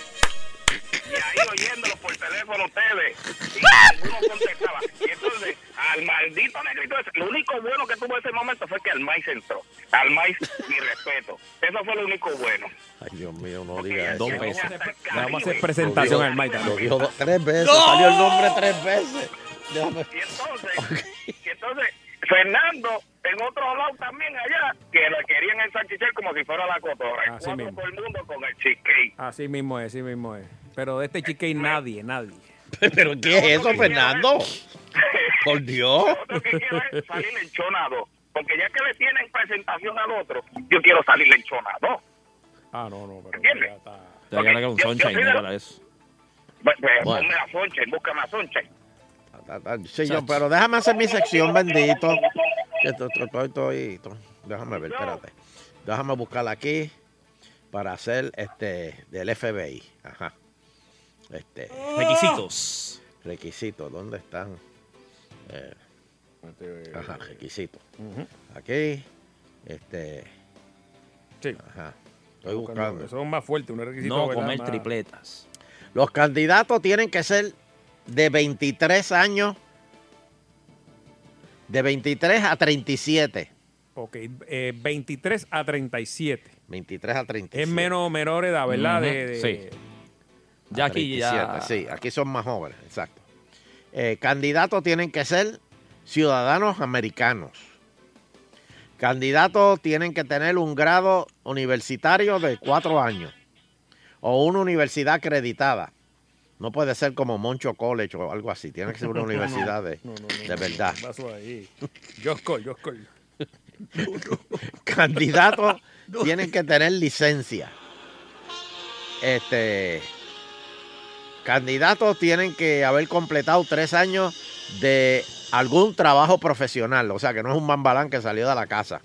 Y ahí oyéndolo por teléfono ustedes. Y ninguno contestaba. Y entonces, al maldito negrito ese, lo único bueno que tuvo ese momento fue que Almais entró. Almais, mi respeto. Eso fue lo único bueno. Ay, Dios mío, no diga Dos veces. Vamos a hacer presentación al Maita. Lo dijo dos- tres veces. Salió el nombre tres veces. Déjame- Y entonces, y entonces Fernando, en otro lado también allá, que le querían ensanchichar como si fuera la cotorra. Así mismo. todo el mundo con el cheesecake. Así mismo es, así mismo es. Pero de este cheesecake nadie, nadie. ¿Pero qué es eso, Fernando? Por Dios. Lo que quiero es salir enchonado. Porque ya que le tienen presentación al otro, yo quiero salir enchonado. Ah, no, no, pero ¿Entiendes? ya está. Te voy a ganar con Yo- yo la- para eso. Pues, pues, Bueno. Ponme a Sunshine, búscame a Sunshine. Sí, yo, pero déjame hacer mi sección, bendito. Que esto- esto- esto- esto- esto- Déjame ver, espérate. Déjame buscarla aquí para hacer este del FBI. Ajá. Este. Requisitos. Requisitos, ¿dónde están? Eh, ajá, requisitos. Aquí. Este. Sí. Ajá. Estoy buscando. Es más fuerte, un requisito. No comer Más- tripletas. Los candidatos tienen que ser de 23 años, de 23 a 37. Ok, eh, 23 a 37. 23 a 37. Es menos menor edad, ¿verdad? De- de- sí. Ya aquí ya. 37, Sí, aquí son más jóvenes, exacto. Eh, candidatos tienen que ser ciudadanos americanos. Candidatos tienen que tener un grado universitario de cuatro años o una universidad acreditada. No puede ser como Moncho College o algo así. Tiene que ser una universidad de, de verdad. Joscol, Joscol. Candidatos tienen que tener licencia. Este. Candidatos tienen que haber completado tres años de algún trabajo profesional. O sea, que no es un mambalán que salió de la casa.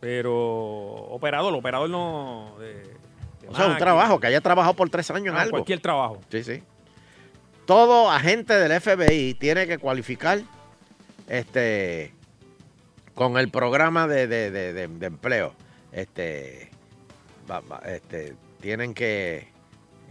Pero operador, operador no... de O sea, un trabajo, que haya trabajado por tres años en Ah, algo. Cualquier trabajo. Sí, sí. Todo agente del FBI tiene que cualificar este con el programa de, de- de- de- de empleo. Este, este, tienen que,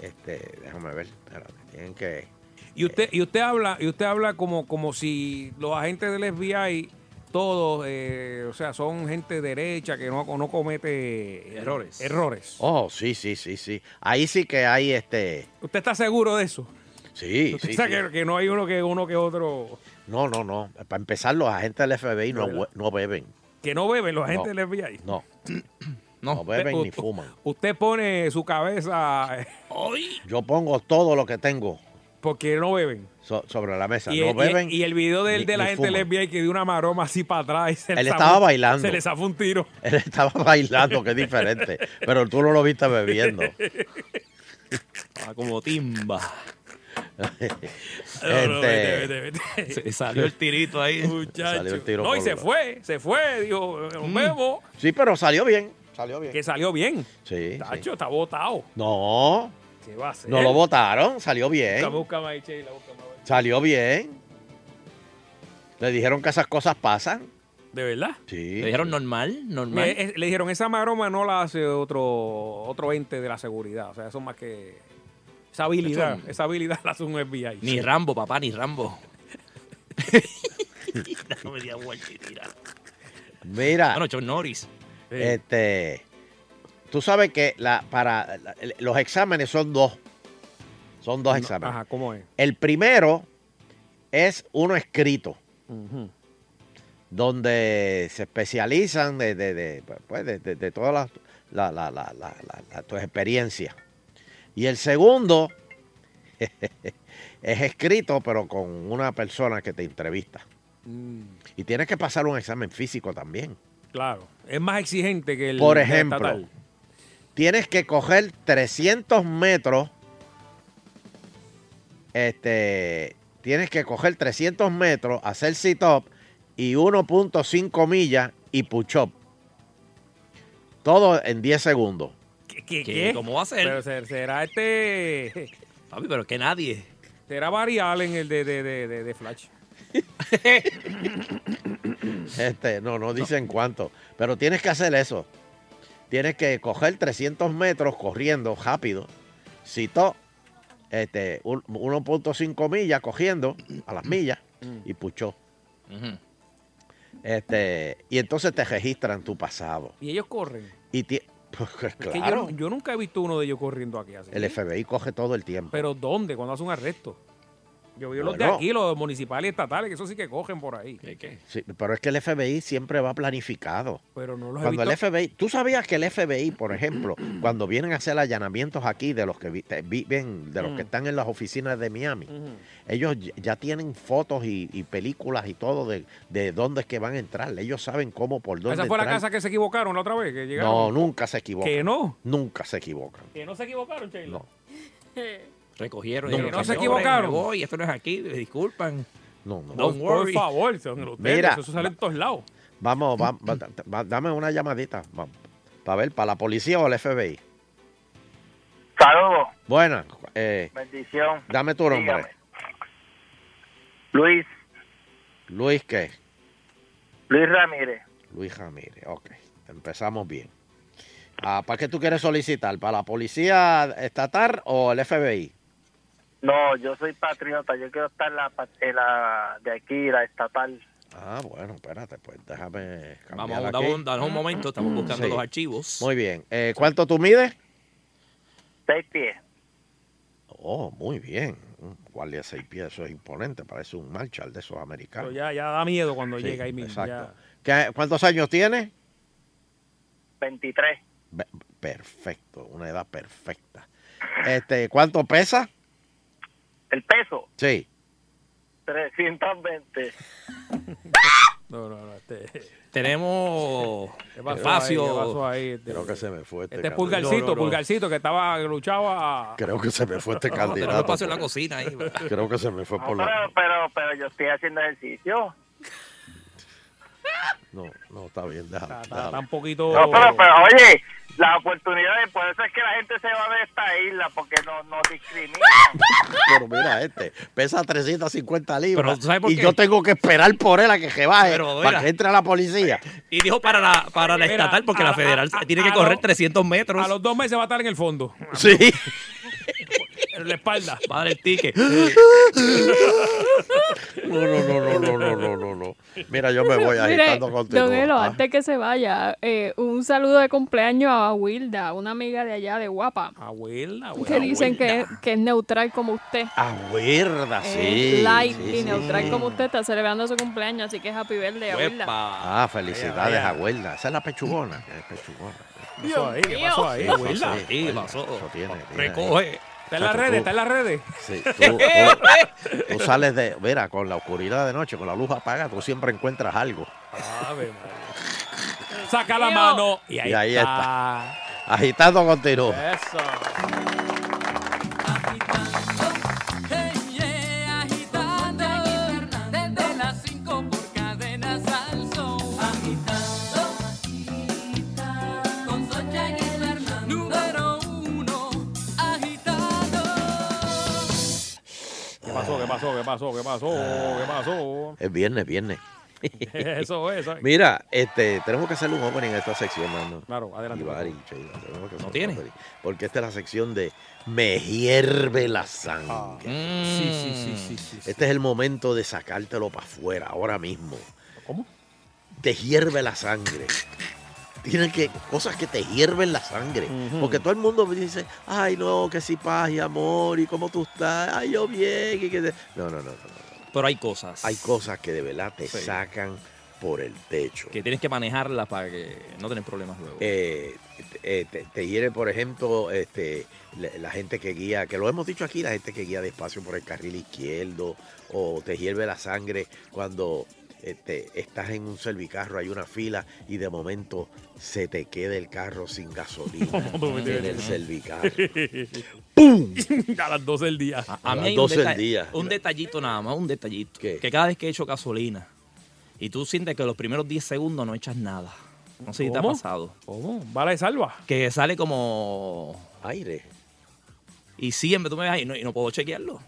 este, déjame ver, espérate, tienen que, Y usted, y usted habla, y usted habla como, como si los agentes del FBI todos, eh, o sea, son gente derecha que no, no comete Errores. Errores. oh, sí, sí, sí, sí. Ahí sí que hay, este, ¿Usted está seguro de eso? sí, ¿Usted sí, sabe sí. Que, que no hay uno que uno que otro No, no, no. Para empezar, los agentes del FBI no, no beben. que no beben los agentes No. del FBI. No. No. No beben Usted- ni fuman. Usted pone su cabeza Yo pongo todo lo que tengo porque no beben. So- sobre la mesa. Y, no y- beben. y el video del, ni- de la ni gente fuman. FBI que dio una maroma así para atrás y se Él zafó- estaba bailando. Se le zafó un tiro. Él estaba bailando, que es diferente. Pero tú no lo viste bebiendo. Ah, como timba. No, no, Este, vete, vete, vete. Se salió el tirito ahí. Muchacho. Salió el tiro no, y se la- fue, se fue, dijo, nos Mm. vemos. Sí, pero salió bien. Salió bien. Que salió bien. Sí. sí. Tacho, está botado. No, ¿Qué va a hacer? no lo votaron. Salió bien. Búscame ahí, Sheila, búscame ahí. Salió bien. Le dijeron que esas cosas pasan. ¿De verdad? Sí. Le dijeron normal, normal. Le, le dijeron, esa maroma no la hace otro, otro ente de la seguridad. O sea, eso es más que... Esa habilidad, esa habilidad la hace un FBI. Ni Rambo, papá, ni Rambo. no me digas Walter, tira. Mira. Bueno, John Norris. Este, tú sabes que la, para la- los exámenes son dos. Son dos exámenes. Ajá, ¿cómo es? El primero es uno escrito, donde se especializan de, de, de, pues, de- de- todas las la, la, la, la- la- la- tus experiencias. Y el segundo es escrito, pero con una persona que te entrevista. Mm, Y tienes que pasar un examen físico también. claro. Es más exigente que el Por ejemplo, estatal. tienes que coger 300 metros. Este, tienes que coger 300 metros, hacer sit-up y 1.5 millas y push-up. Todo en 10 segundos. ¿Qué, ¿Qué? qué? ¿Cómo va a ser? Pero ser- será este... Papi, pero que nadie. Será Barry Allen el de, de, de, de- de Flash. Este, no, no dicen cuánto. Pero tienes que hacer eso. Tienes que coger 300 metros corriendo rápido. Sit-up. Este, un- 1.5 millas cogiendo a las millas y push-up. Este, y entonces te registran tu pasado. Y ellos corren. Y ti- pues, claro, yo, yo nunca he visto uno de ellos corriendo aquí así. el FBI coge todo el tiempo. ¿Pero dónde? Cuando hace un arresto. Yo vi los de aquí, los municipales y estatales, que eso sí que cogen por ahí. Sí, pero es que el FBI siempre va planificado. Pero no los he Cuando el visto. FBI, tú sabías que el FBI, por ejemplo, cuando vienen a hacer allanamientos aquí de los que viven, de los que Mm. están en las oficinas de Miami, ellos ya- tienen fotos y, y películas y todo de, de dónde es que van a entrar. Ellos saben cómo, por dónde Esa fue la casa que se equivocaron la otra vez, que llegaron. No, nunca se equivocan. ¿Que no? Nunca se equivocan. Que no se equivocaron, Sheila. No. Recogieron. No, dijeron, no se "Señores, equivocaron". voy, esto no es aquí, me disculpan. No, no. Don't Por worry. favor, son ustedes, Mira, eso sale en todos lados. Vamos, va- va- va- dame una llamadita para ver, para la policía o el FBI. Saludos, Buena, eh, bendición. dame tu nombre. Dígame. Luis, Luis, ¿qué? Luis Ramírez. Luis Ramírez, ok. Empezamos bien. Ah, ¿Para qué tú quieres solicitar? ¿Para la policía estatal o el FBI? No, yo soy patriota, yo quiero estar en la, pa- en la de aquí, la estatal. Ah, bueno, espérate, pues déjame Vamos, cambiar damos, aquí. danos un momento, estamos buscando Sí. los archivos. Muy bien. Eh, ¿Cuánto tú mides? Seis pies. Oh, muy bien. Un guardia de seis pies, eso es imponente, parece un Marshall de esos americanos. Pero ya, ya da miedo cuando Sí, llega ahí mismo. exacto. ¿Qué- ¿Cuántos años tiene? 23. Be- Perfecto, una edad perfecta. Este, ¿Cuánto pesa? El peso, Sí. 320. No, no, no. Este, Tenemos ¿Qué pasó espacio. ahí? ¿Qué pasó ahí? Este, Creo que se me fue este, este es. Pulgarcito, No, no, no. Pulgarcito, que estaba, que luchaba. Creo que se me fue este Tenemos candidato. espacio en la cocina ahí. Creo que se me fue No, por pero, la... pero, pero yo estoy haciendo ejercicio. No, no, está bien, déjalo. Está, está- déjalo. está un poquito. No, pero, pero, oye, la oportunidad de por eso es que la gente se va de esta isla, porque no, no discrimina. Pero mira este, pesa 350 libras Pero, ¿tú sabes por y qué? yo tengo que esperar por él a que se baje Pero, para que entre a la policía. Y dijo para la, para la Mira, estatal, porque a- la federal a- a- tiene que a correr los- 300 metros. A los dos meses va a estar en el fondo, Sí. en la espalda. madre a. No, no, no, no, no, no, no, no. Mira, yo me voy agitando contigo. Don ah. antes que se vaya, eh, un saludo de cumpleaños a Wilda, una amiga de allá de Guapa. A Wilda, Wilda Que dicen Que, es, que es neutral como usted. A Wilda, sí. Light y neutral como usted está celebrando su cumpleaños, así que happy birthday a Wilda. Ah, felicidades a Wilda. Esa es la pechugona. Es pechugona. ¿Qué pasó ahí? ¿Qué pasó ahí, Wilda? ¿Qué pasó? Recoge. Está en las redes, está en las redes. Sí, tú, tú- tú sales de, mira, con la oscuridad de noche, con la luz apagada, tú siempre encuentras algo. Ave. Saca la mano y ahí, Y ahí está. Agitando continuo. Eso. Pasó? ¿Qué ¿Qué pasó? ¿Qué pasó? ¿Qué pasó? ¿Qué pasó? Es viernes, viernes. Eso es. Mira, este, tenemos que hacerle un opening a esta sección, Nando. Claro, adelante. Ibar y Sheila, tenemos que hacer ¿No un tiene? opening, Porque esta es la sección de Me hierve la sangre. Sí, sí, sí, sí, sí. Este es el momento de sacártelo para afuera, ahora mismo. ¿Cómo? Te hierve la sangre. Tienen que, cosas que te hierven la sangre. Porque todo el mundo dice, ay no, que si paz y amor, y cómo tú estás, ay yo bien, y que te-". No, no, no, no, no. Pero hay cosas. Hay cosas que de verdad te Sí. sacan por el techo. Que tienes que manejarlas para que no tener problemas luego. Eh, eh, te, te hiere, por ejemplo, este, la, la gente que guía, que lo hemos dicho aquí, la gente que guía despacio por el carril izquierdo, o te hierve la sangre cuando este, estás en un servicarro, hay una fila y de momento se te queda el carro sin gasolina en el servicarro. ¡Pum! A las 12 del día. A mí hay un, deta- un detallito nada más, un detallito. Que cada vez que echo gasolina y tú sientes que los primeros 10 segundos no echas nada. No sé si te ha ¿Cómo? pasado. ¿Cómo? ¿Bala de salva? Que sale como... Aire. Y siempre tú me ves y no, y no puedo chequearlo.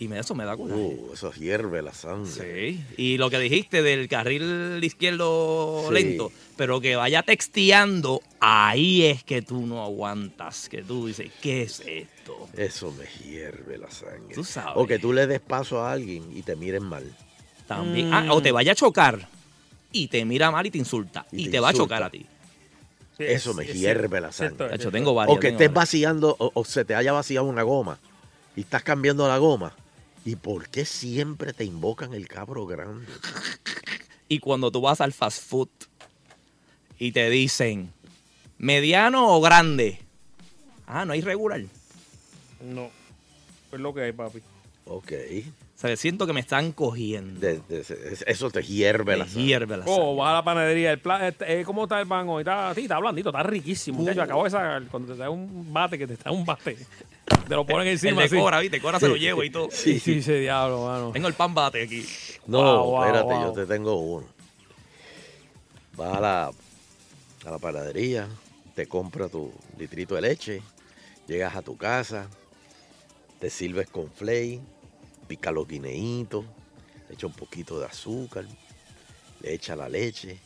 Y me, eso me da coraje. Uh, eso hierve la sangre. Sí. Y lo que dijiste del carril izquierdo Sí. lento, pero que vaya texteando, ahí es que tú no aguantas. Que tú dices, ¿qué es esto? Eso me hierve la sangre. Tú sabes. O que tú le des paso a alguien y te miren mal. También. Ah, o te vaya a chocar y te mira mal y te insulta. Y, te te, va a chocar a ti. Eso me hierve la sangre. De hecho, tengo varias. O que tengo estés varias. vaciando, o, o se te haya vaciado una goma y estás cambiando la goma. ¿Y por qué siempre te invocan el cabro grande? Y cuando tú vas al fast food y te dicen, ¿mediano o grande? Ah, no hay regular. No. Es lo que hay, papi. Ok. O sea, siento que me están cogiendo. De- de- de- eso te hierve la Me sangre. hierve la Oh, vas a la panadería. El pla- este, eh, ¿Cómo está el pan hoy? Está, sí, está blandito, está riquísimo. Uh. Yo acabo de sacar, cuando te da un bate, que te da un bate, te lo ponen encima. El de. Cora, ¿viste? Cora se lo llevo y todo. Sí, sí, ese diablo, mano. Tengo el pan bate aquí. No, Wow, wow, espérate, wow. yo te tengo uno. Vas a la, a la panadería, te compras tu litrito de leche, llegas a tu casa, te sirves con flay, pica los guineitos, le echa un poquito de azúcar, le echa la leche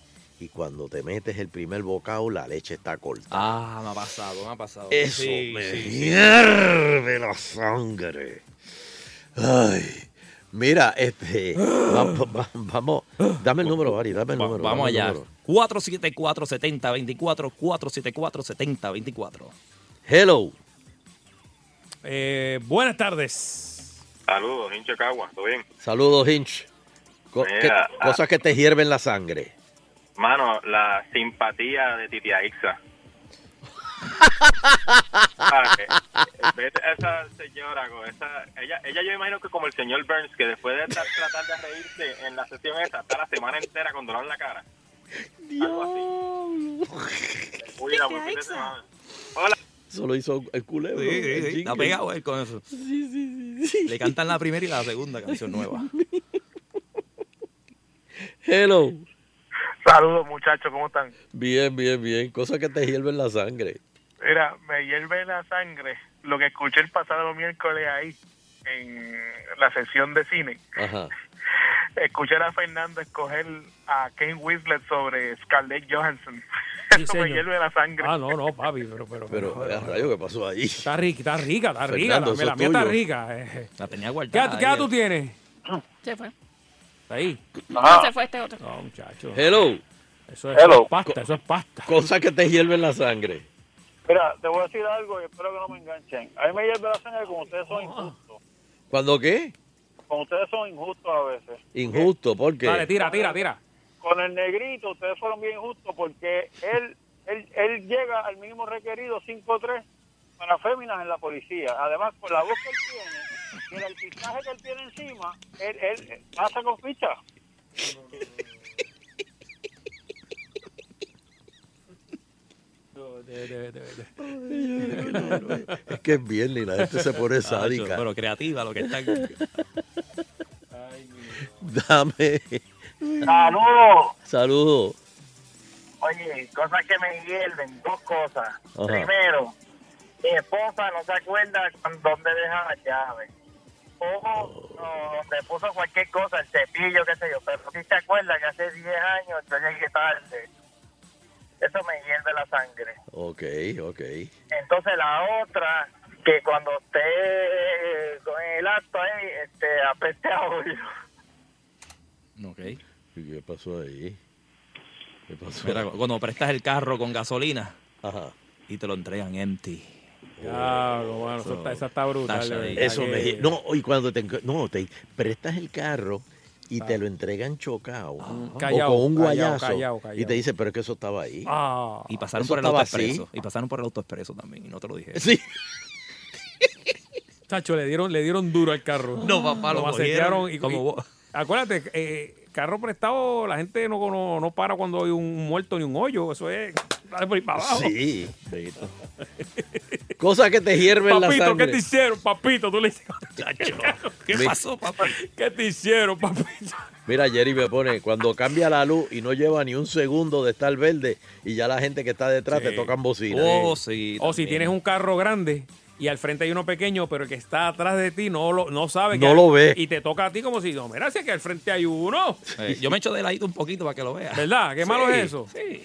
y cuando te metes el primer bocado la leche está cortada. Ah, me ha pasado, me ha pasado. Eso Sí, me sí, sí. hierve la sangre. Ay. Mira, este. va- va- vamos. Dame el número, Ari. Dame el Va- número. Vamos allá. número. 474-7024, 474-7024. Hello. Eh, buenas tardes. Saludos, hinche Cagua, ¿todo bien? Saludos, Hinch. Co- Mira, ¿qué- ah. cosas que te hierven la sangre. Mano, la simpatía de Titia Ixa. Esa señora con esa ella ella yo imagino que como el señor Burns que después de estar- tratar de reírse en la sesión esa está la semana entera con dolor en la cara algo así hola Eso lo hizo el culebro. Sí, sí, sí. Está pegado él con eso. Le cantan la primera y la segunda canción nueva. Hello. Saludos, muchachos, ¿cómo están? Bien, bien, bien. Cosas que te hierven la sangre. Mira, me hierve la sangre lo que escuché el pasado miércoles ahí, en la sesión de cine. Ajá. Escuché a Fernando escoger a Ken Winslet sobre Scarlett Johansson. Sí, Eso me hierve la sangre. Ah, no, no, papi, pero, pero, Pero, rayo, ¿qué pasó ahí? Está rica, está rica, está rica. La, la mía está rica. eh. La tenía ¿Qué, guardada. qué edad tú tienes? Se fue. Está ahí. No, se fue este otro. No, muchacho. Hello. Eso es, eso es pasta, eso es pasta. Cosas que te hierven la sangre. Mira, te voy a decir algo y espero que no me enganchen. A mí me hierve la sangre como ustedes son injustos. ¿Cuándo qué? Como ustedes son injustos a veces. Injusto, ¿por qué? Dale, tira, tira, tira. Con el negrito ustedes fueron bien injustos porque él, él, él llega al mínimo requerido 5'3 para féminas en la policía. Además, por la voz que él tiene y el altizaje que él tiene encima, él, él pasa con ficha. De- de- de- de- Es que es viernes y la gente se pone sádica. Pero creativa lo que está. Dame. Saludos. Saludos. Oye, cosas que me hierven, dos cosas. Ajá. Primero, mi esposa no se acuerda con dónde deja la llave. Tapó o le puso cualquier cosa, el cepillo, qué sé yo. Pero si te acuerdas que hace 10 años yo llegué tarde. Eso me hierve la sangre. Ok, ok. Entonces la otra, que cuando esté eh, con el acto ahí, este, apeste a hoyo. Ok. ¿Y qué pasó ahí? ¿Qué pasó? Mira, cuando prestas el carro con gasolina Ajá. y te lo entregan empty. Claro, bueno, eso está, esa está brutal. Eso que- me... No, y cuando te... No, te prestas el carro y te lo entregan chocado. Callao, o con un callao, guayazo. callao, Y callao. te dice, pero es que eso estaba ahí. Ah. Y pasaron Eso por el estaba autoexpreso. así. Y pasaron por el autoexpreso también. Y no te lo dije. Sí. Chacho, le dieron, le dieron duro al carro. No, papá, lo cogieron y como y- vos. Acuérdate, eh, carro prestado, la gente no, no, no para cuando hay un muerto ni un hoyo. Eso es. Dale por ahí para abajo. Sí. Cosas que te hierven la Papito, sangre. ¿qué te hicieron, papito? Tú le dices, ¿Qué Mi- pasó, papá? ¿qué te hicieron, papito? Mira, Jerry me pone, cuando cambia la luz y no lleva ni un segundo de estar verde y ya la gente que está detrás Sí. te tocan bocina. Oh, sí. O si tienes un carro grande y al frente hay uno pequeño, pero el que está atrás de ti no lo no sabe No que lo ve. Y te toca a ti como si, no, mira, si es que al frente hay uno. Eh, yo me echo de ladito un poquito para que lo veas. ¿Verdad? ¿Qué malo es eso? Sí.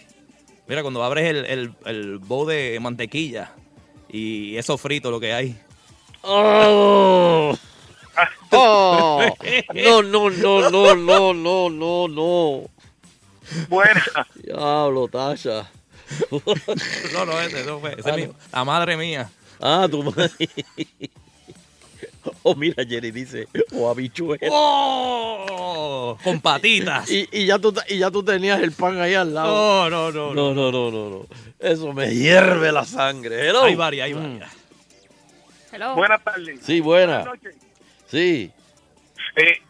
Mira, cuando abres el, el, el bowl de mantequilla y eso frito lo que hay. ¡Oh! ¡Oh! No, no, no, no, no, no, no, no. Buena. Diablo, Tasha. No, no, ese, no fue. ese es mi- la madre mía. Ah, tu madre. Oh, mira, Jerry dice, o habichuela. ¡Oh! Con patitas. Y, y ya tú, y ya tú tenías el pan ahí al lado. No, no, no. No, no, no, no, no. Eso me hierve la sangre. Hello. Hay varias, hay varias. Hello. Buenas tardes. Sí, buena. Buenas noches. Sí. Eh,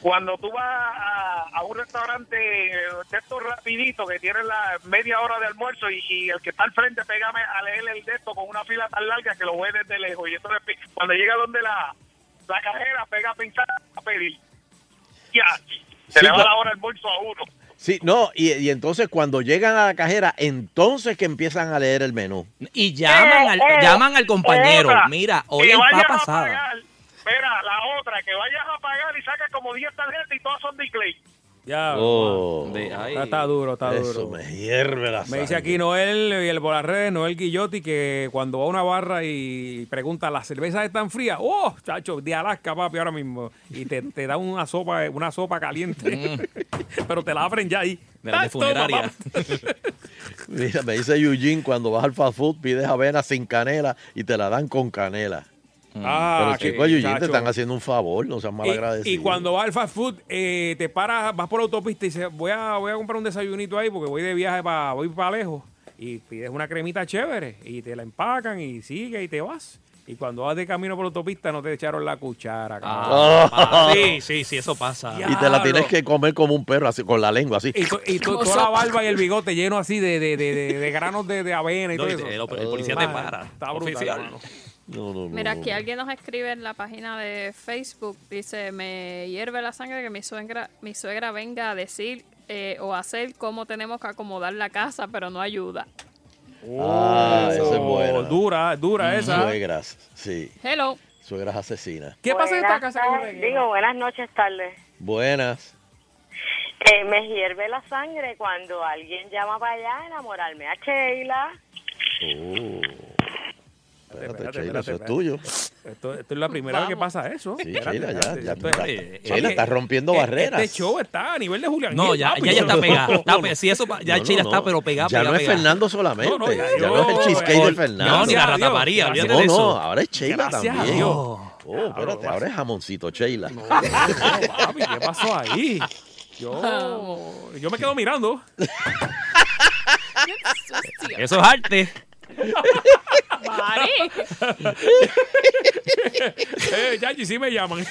cuando tú vas a, a un restaurante de estos rapiditos que tienen la media hora de almuerzo y, y el que está al frente pégame a leer el de esto con una fila tan larga que lo ve desde lejos y entonces cuando llega donde la, la cajera pega a pinchar a pedir ya se Sí, le va la hora de almuerzo a uno Sí, no, y, y entonces cuando llegan a la cajera, entonces que empiezan a leer el menú. Y llaman al, Eh, eh, llaman al compañero. otra, Mira, hoy que en vayas papa a asada. pagar, Mira, la otra, que vayas a pagar y sacas como 10 tarjetas y todas son de Clay. Ya. Oh, De ahí. Está, está duro, está eso duro. me hierve la Me sangre. dice aquí Noel y el por las redes, Noel Guillotti, que cuando va a una barra y pregunta, ¿las cervezas están frías? ¡Oh, chacho! De Alaska, papi, ahora mismo. Y te, te da una sopa, una sopa caliente. Pero te la abren ya ahí. De la de Ah, funeraria. Mira, me dice Eugene, cuando vas al fast food, pides avena sin canela y te la dan con canela. Ah, Pero Eugene, te están haciendo un favor, no sean Y, malagradecidos. y cuando vas al fast food, eh, te paras, vas por la autopista y dices, voy a, voy a comprar un desayunito ahí porque voy de viaje para voy para lejos. Y pides una cremita chévere y te la empacan y sigue y te vas. Y cuando vas de camino por la autopista no te echaron la cuchara. cabrón. Ah, sí, sí, sí, eso pasa. Y te la tienes que comer como un perro, así, con la lengua, así. Y, to- y to- toda la barba y el bigote lleno así de, de, de, de- de granos de, de avena y No, todo y eso. el, el policía te Mano, para. Está brutal. No, no, no, Mira, aquí no. alguien nos escribe en la página de Facebook, dice, me hierve la sangre que mi suegra, mi suegra venga a decir eh, o hacer cómo tenemos que acomodar la casa, pero no ayuda. Ah, esa es buena. Dura, dura esa. Suegras, sí. Hello. Suegras asesinas. ¿Qué pasa en esta Buenas casa? Digo, buenas noches, tardes. Buenas. Eh, me hierve la sangre cuando alguien llama para allá a enamorarme a Sheila. Oh. Espérate, espérate, Sheila, espérate, eso es tuyo. Esto, esto es la primera vez que pasa eso. Sí, Sheila, ya, ya. Oye, Sheila, está rompiendo eh, barreras. Este show está a nivel de Julián. No, Gil, ya, ya, ya está pegada. No, Está no, pe- no. si eso, ya No, no, Sheila no. está, pero pegada. Ya no es. Fernando solamente. No, no, ya, ya no es el yo- cheesecake de Fernando. No, ni la rata María, No, no, ahora es Sheila también. Oh, espérate, ahora es jamoncito Sheila. No, papi, ¿qué pasó ahí? Yo, yo me quedo mirando. Eso es arte. Mari. eh, Yachi, sí me llaman.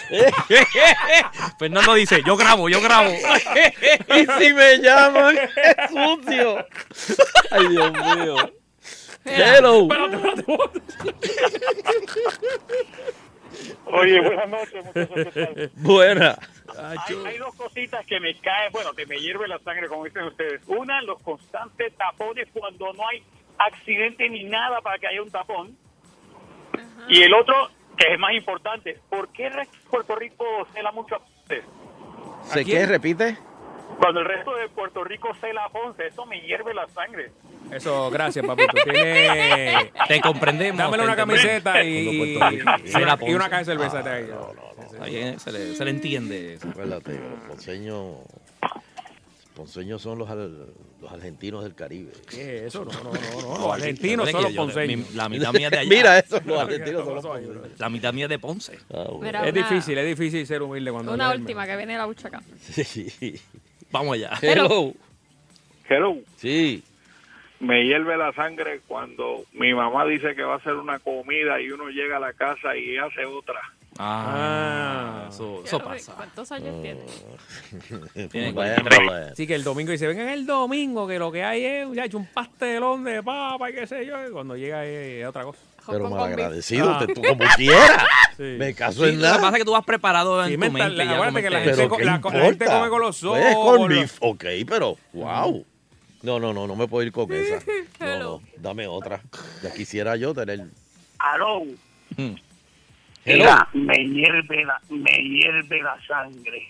Fernando dice, yo grabo, yo grabo. y si me llaman, es sucio. Ay, Dios mío. Hello. Espérate, espérate. Oye, buenas noches, muchachos. ¿qué tal? Buena. Hay, hay dos cositas que me caen, bueno, que me hierve la sangre, como dicen ustedes. Una, los constantes tapones cuando no hay accidente ni nada para que haya un tapón. Y el otro, que es más importante, ¿por qué el resto de Puerto Rico cela mucho a Ponce? ¿Se qué? ¿Repite? Cuando el resto de Puerto Rico cela a Ponce, eso me hierve la sangre. Eso, gracias, papito. Tiene... Te comprendemos. Dámele una camiseta y, una, y una caja de cerveza. de ahí. Está bien, se le, se le entiende. eso. Acuérdate, los ponceños, ponceños son los, al- los argentinos del Caribe. ¿Qué es eso? No, no, no. no. Los argentinos son los ponceños. Mi- La mitad mía de allá. Mira eso, los argentinos son los ponceños. La mitad mía de Ponce. Mira, Es una- difícil, es difícil ser humilde cuando Una última que viene la buchaca. Sí. Vamos allá. Hello. Hello. Sí. Me hierve la sangre cuando mi mamá dice que va a hacer una comida y uno llega a la casa y hace otra. Ah, eso, eso pasa. ¿Cuántos años tiene? Tiene Bueno, 43. Así que el domingo dice, vengan el domingo, que lo que hay es ya hecho un pastelón de papa y qué sé yo. Y cuando llega es otra cosa. Pero con malagradecido, Ah. tú como quieras. Sí. Me caso Sí, en lo que nada. pasa es que tú vas preparado en Sí, tu mental, mente. ya acuérdate que la gente Pero co- ¿qué la- importa? la gente come con los Pues, ojos, corned lo- beef, ok, pero wow. No, no, no, no me puedo ir con esa. No, no, dame otra. Ya quisiera yo tener. Aló. Hmm. Mira, me hierve, la, me hierve la sangre.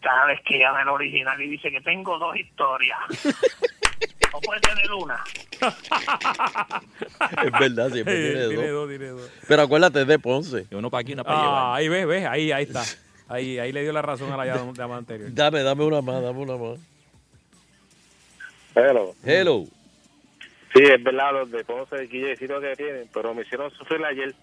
Cada vez que llama el original y dice que tengo dos historias. no puede tener una. Es verdad, siempre Sí, tiene tiene dos. dos, tiene dos. Pero acuérdate, es de Ponce. Y uno para aquí, una para Ah, llevar. ahí ves, ves, ahí, ahí está. Ahí, ahí le dio la razón a la llama llama anterior. Dame, dame una más, dame una más. Hello. Hello. Sí, es verdad, los de Ponce y Quillecito que tienen, pero me hicieron sufrir ayer.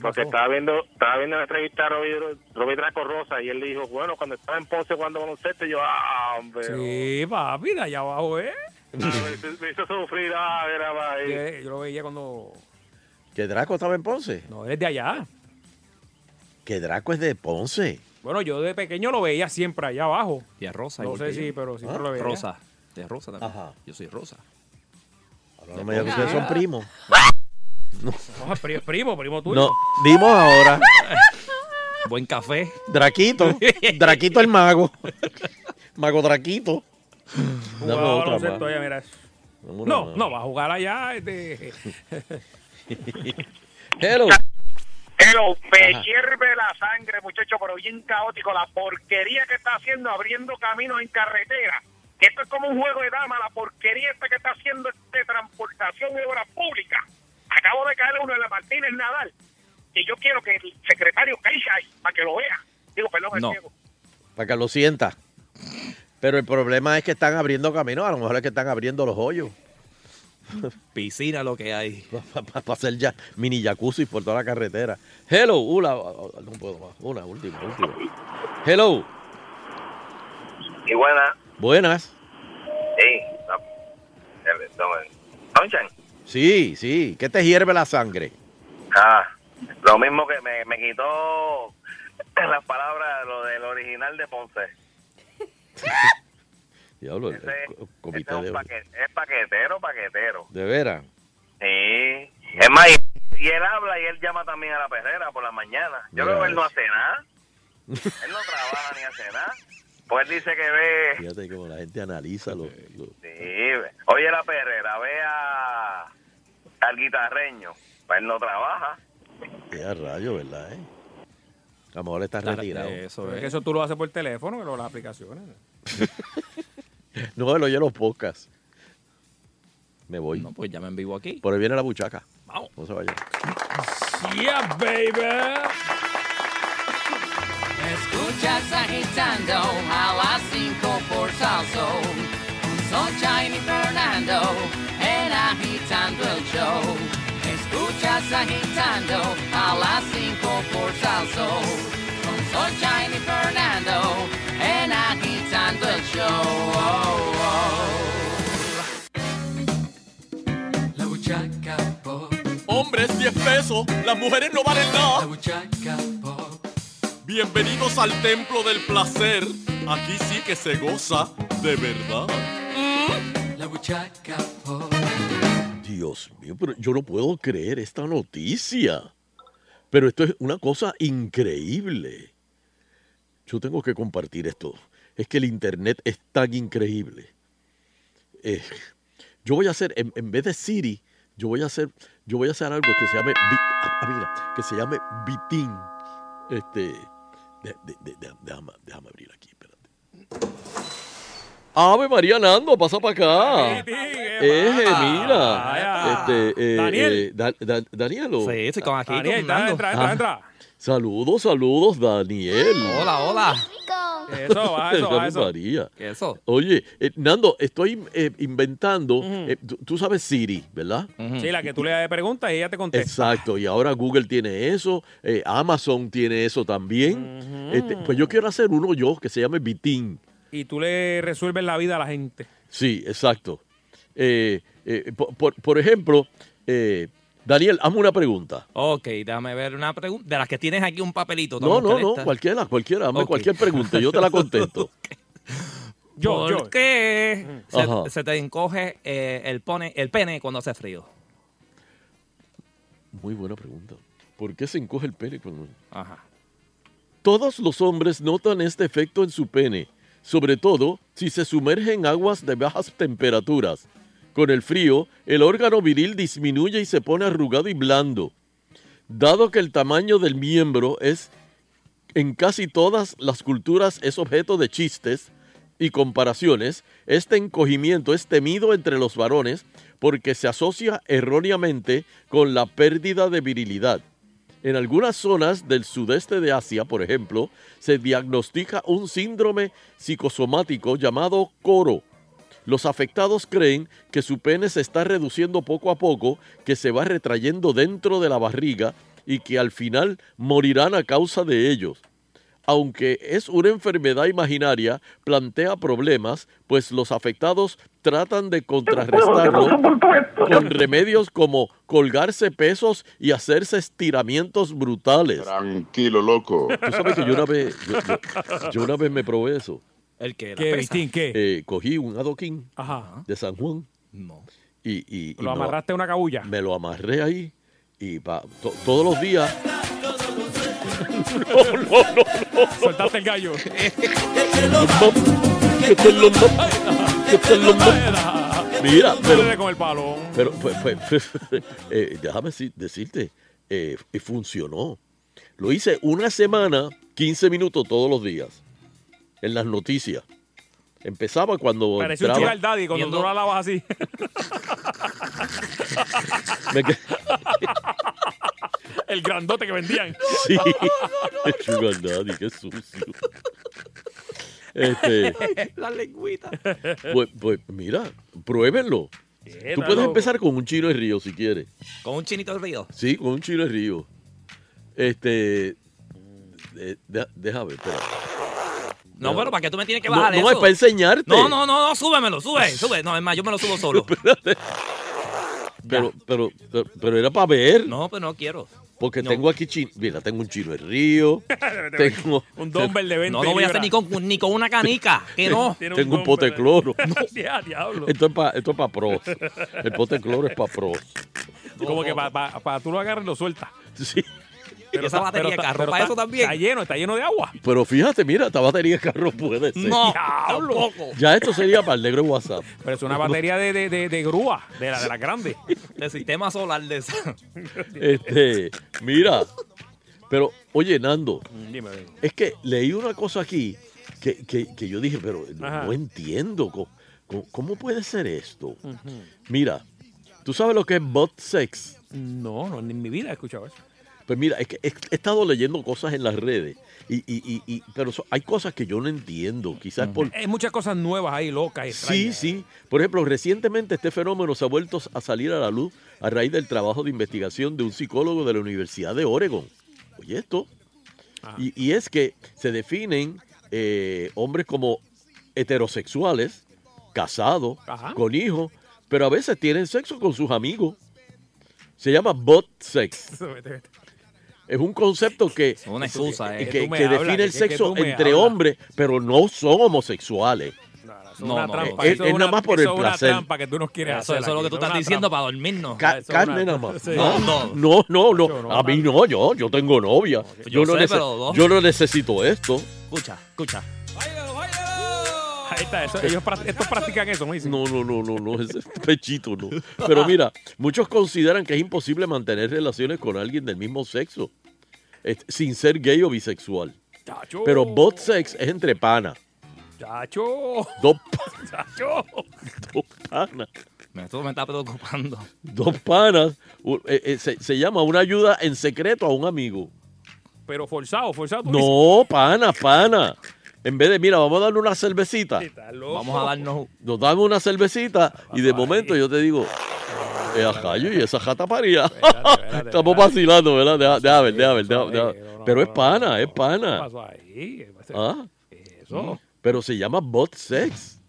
Porque estaba viendo estaba viendo la entrevista a Robbie, Robbie Draco Rosa y él le dijo, bueno, cuando estaba en Ponce jugando baloncesto, y yo, ah, hombre. Sí, papi, de allá abajo, ¿eh? ah, me, hizo, me hizo sufrir, ah, era va ahí. Yo lo veía cuando... ¿Que Draco estaba en Ponce? No, él es de allá. Que Draco es de Ponce. Bueno, yo de pequeño lo veía siempre allá abajo. Y a Rosa. No sé si, pero siempre Ah, lo veía. Rosa. De Rosa también. Ajá. Yo soy Rosa. Ahora no me digas que ustedes son primos. No, pri- primo, primo tuyo. No, dimos ahora. Buen café. Draquito. Draquito el mago. Mago Draquito. Dame otra más. allá, mira. Dame No, no, va a jugar allá. Este... Hello. Hello, me Ajá. hierve la sangre, muchacho, pero bien caótico. La porquería que está haciendo abriendo caminos en carretera. Esto es como un juego de dama, la porquería esta que está haciendo de transportación y obra pública. Acabo de caer uno en la Martínez Nadal. Y yo quiero que el secretario caiga ahí para que lo vea. Digo, perdón, el No. Para que lo sienta. Pero el problema es que están abriendo caminos. A lo mejor es que están abriendo los hoyos. Piscina lo que hay. Para hacer ya mini jacuzzi por toda la carretera. Hello. Una, no puedo más. Una, última, última. Hello. Y buena. Buenas. Sí. No. No, Sunshine. Sí, sí. ¿Qué te hierve la sangre? Ah, lo mismo que me, me quitó las palabras, lo del original de Ponce. Diablo, Ese, el comité ese es, de, un paque- es paquetero, paquetero. de veras. Sí. Es más, y, y él habla y él llama también a la perrera por la mañana. Yo creo que él no hace nada. Él no trabaja ni hace nada. Pues él dice que ve... Fíjate cómo la gente analiza los... los- Sí, oye la perrera, ve a, al guitarreño. Pues él no trabaja. Qué a rayo, ¿verdad? Eh? A lo mejor está Claro, retirado. eso Pero es eso tú lo haces por teléfono, lo las aplicaciones. No, él oye los podcasts. Me voy. No, pues llama en vivo aquí. Por ahí viene la buchaca. Vamos. No se vaya. Yeah, baby. Escuchas agitando a las 5 por salso. Con Sunshine y Fernando agitando el show. Escuchas agitando a las 5 por salso. Con Sunshine y Fernando en agitando el show. La buchaca pop. Hombres 10 pesos, las mujeres no valen La nada. buchaca pop. Bienvenidos al templo del placer. Aquí sí que se goza de verdad. La buchaca pop. Dios mío, pero yo no puedo creer esta noticia. Pero esto es una cosa increíble. Yo tengo que compartir esto. Es que el Internet es tan increíble. Eh, yo voy a hacer, en, en vez de Siri, Yo voy a hacer, yo voy a hacer algo que se llame, vi- ah, mira, que se llame bitín. Este, déjame, déjame abrir aquí, espérate. Ave María Nando, pasa para acá. Eje, mira. Este, eh, Daniel. eh, Da- Da- Danielo. Sí, estoy con aquí Daniel, con Nando. entra, entra, Ah. entra. Saludos, saludos, Daniel. Hola, hola. Eso, baja eso, Ave eso. María. ¿Qué eso? Oye, eh, Nando, estoy eh, inventando. eh, tú, tú sabes Siri, ¿verdad? Sí, la que tú le preguntas y ella te contesta. Exacto, y ahora Google tiene eso, eh, Amazon tiene eso también. Este, pues yo quiero hacer uno yo que se llame Bitín. Y tú le resuelves la vida a la gente. Sí, exacto. Eh, eh, por, por- por ejemplo, eh, Daniel, hazme una pregunta. Ok, déjame ver una pregunta. De las que tienes aquí un papelito. No, no, no, esta. cualquiera, cualquiera, hazme cualquier pregunta, yo te la contesto. Yo, ¿Por yo. qué se, te encoge eh, el, pone, el pene cuando hace frío? Muy buena pregunta. ¿Por qué se encoge el pene cuando... Ajá. Todos los hombres notan este efecto en su pene, sobre todo si se sumerge en aguas de bajas temperaturas. Con el frío, el órgano viril disminuye y se pone arrugado y blando. Dado que el tamaño del miembro es en casi todas las culturas es objeto de chistes y comparaciones, este encogimiento es temido entre los varones porque se asocia erróneamente con la pérdida de virilidad. En algunas zonas del sudeste de Asia, por ejemplo, se diagnostica un síndrome psicosomático llamado coro. Los afectados creen que su pene se está reduciendo poco a poco, que se va retrayendo dentro de la barriga y que al final morirán a causa de ellos. Aunque es una enfermedad imaginaria, plantea problemas, pues los afectados tratan de contrarrestarlo con remedios como colgarse pesos y hacerse estiramientos brutales. Tranquilo, loco. Tú sabes que yo una vez, yo, yo- yo una vez me probé eso. ¿El qué? ¿Qué, Vitín, qué? Eh, cogí un adoquín Ajá. de San Juan No. y, y- y Lo amarraste a una cabulla. me lo amarré ahí y pa- to- todos los días. No, no, no, no. Soltaste el gallo. ¿Qué tal los mom? ¿Qué tal los mom? Mira, pero, con el palo. pero pues, pues, eh, déjame decirte, eh, funcionó. Lo hice una semana, 15 minutos todos los días, en las noticias. Empezaba cuando Parece un sugar daddy cuando tú lo lavas así. el grandote que vendían. Sí, sugar daddy, qué sucio. Este, La lengüita. pues, pues mira, pruébenlo. Tú puedes empezar con un chino de río si quieres. Con un chinito de río. Sí, con un chino de río. Este. deja- déjame, espera. No, pero ¿para qué tú me tienes que No, bajar no, eso? es para enseñarte. No, no, no, no, súbemelo, sube, sube. No, es más, yo me lo subo solo. Pero, pero, pero, pero era para ver. No, pero no quiero. Porque No. tengo aquí chino. Mira, tengo un chino de río. tengo. Un dumbbell de 20 No lo voy a hacer ni con, ni con una canica. Que no. Tiene Tengo un pote de cloro. Ya, diablo. Esto es para es pa pros. El pote de cloro es para pros. Como que para tú lo agarres lo sueltas. Sí. Y esa batería de carro, ¿para eso también? Está lleno, está lleno de agua. Pero fíjate, mira, esta batería de carro puede ser. No, Diablo. Ya esto sería para el negro de WhatsApp. Pero es una batería de, de, de, de grúa, de la de las grandes. El sistema solar de esa. Este, mira. Pero, oye, Nando, Dime, dime. es que leí una cosa aquí que, que- que yo dije, pero no, Ajá. no entiendo. ¿Cómo, cómo- cómo puede ser esto? Mira, ¿tú sabes lo que es bot sex? No, no, ni en mi vida he escuchado eso. Pues mira, es que he, he estado leyendo cosas en las redes, y, y- y- y- pero so- hay cosas que yo no entiendo. Quizás por, Hay muchas cosas nuevas ahí, locas, Sí, extrañas. sí. Por ejemplo, recientemente este fenómeno se ha vuelto a salir a la luz a raíz del trabajo de investigación de un psicólogo de la Universidad de Oregon. Oye, esto. Y, y es que se definen eh, hombres como heterosexuales, casados, Ajá. con hijos, pero a veces tienen sexo con sus amigos. Se llama bot sex. Es un concepto que, Una excusa, que, eh. que- que hablas, define que- el sexo entre hablas. hombres, pero no son homosexuales. No, no, trampa. es- es nada más por el es una placer. trampa que tú nos quieres Eso, hacer. eso es lo que tú estás diciendo trampa. para dormirnos. Ca- carne una- nada más. sí. No, No, no, no, no. No, A mí no, yo, yo tengo novia. Yo, Yo no sé, nece- pero no. yo no necesito esto. Escucha, escucha. Ahí está, eso- ellos estos practican eso, ¿no? Dicen. No, no, no, no, no, ese es pechito, no. Pero mira, muchos consideran que es imposible mantener relaciones con alguien del mismo sexo, sin ser gay o bisexual. Chacho. Pero bot sex es entre panas. Chacho. Dos, Chacho. dos panas. Esto me está preocupando. Dos panas. eh, eh, se, se llama una ayuda en secreto a un amigo. Pero forzado, forzado. No, pana, pana. En vez de, mira, vamos a darle una cervecita. Vamos a darnos. Nos damos una cervecita y de momento yo te digo, eh, ajayo, y esa jata paría. Estamos vacilando, ¿verdad? Deja, deja ver, deja ver, deja- deja- Pero es pana, es ¿Qué pana. pasó ahí? ¿Qué pasó? Ah, Eso. pero se llama bot sex.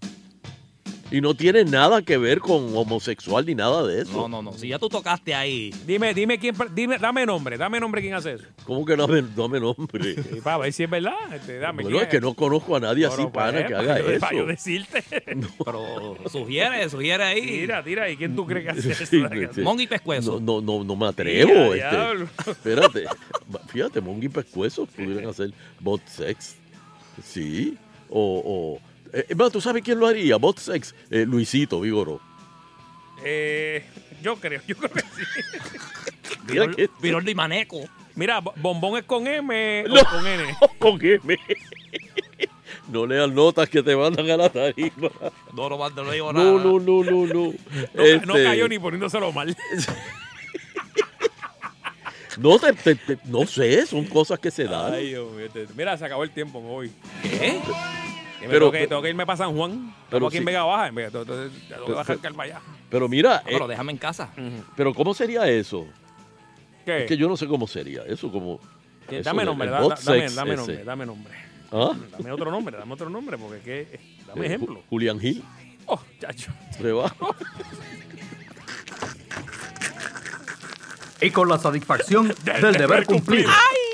Y no tiene nada que ver con homosexual ni nada de eso. No, no, no. Si ya tú tocaste ahí. Dime, dime quién, dime, dame nombre, dame nombre quién hace eso. ¿Cómo que no me, dame nombre? Y para ver si es verdad, este, dame Bueno, quién es que no conozco a nadie así, pues, pana, que para haga eso. Para yo decirte. Pero sugiere, sugiere ahí. Tira, tira, ¿y quién tú crees que hace eso? Sí, sí. Mongo y pescuezo. No, no, no, no me atrevo. Este. Espérate. Fíjate, Mongi y Pescuezo pudieran hacer bot sex. Sí. O. o eh, ¿tú sabes quién lo haría? Bot sex. Eh, Luisito Vigoro. Eh, yo creo, yo creo que sí. Mira que- Viroldo y Maneco. Mira, bo- bombón es con M No. o con N. Con M. No leas notas que te mandan a la tarima. No, no, no le digo nada. No, no, no, no, no. No, no Este, cayó ni poniéndoselo mal. No, te- te- te- no sé, son cosas que se dan. Ay, Dios mío, este- Mira, se acabó el tiempo, me voy. ¿Qué? Pero- tengo, que, tengo que irme para San Juan. pero aquí en. Vega Baja. En Vega, tengo, tengo- tengo que Pero- bajar para allá. Pero mira, Ah, pero eh, déjame en casa. pero ¿cómo sería eso? ¿Qué? Es que yo no sé cómo sería eso, como... Eso dame del- nombre, da- dame, sex dame ese. nombre, dame nombre. ¿Ah? Dame otro nombre, dame otro nombre, porque es que. eh, Dame Eh, ejemplo. Ju- Julián Gil. Oh, chacho. Rebajo. Y con la satisfacción del deber cumplido,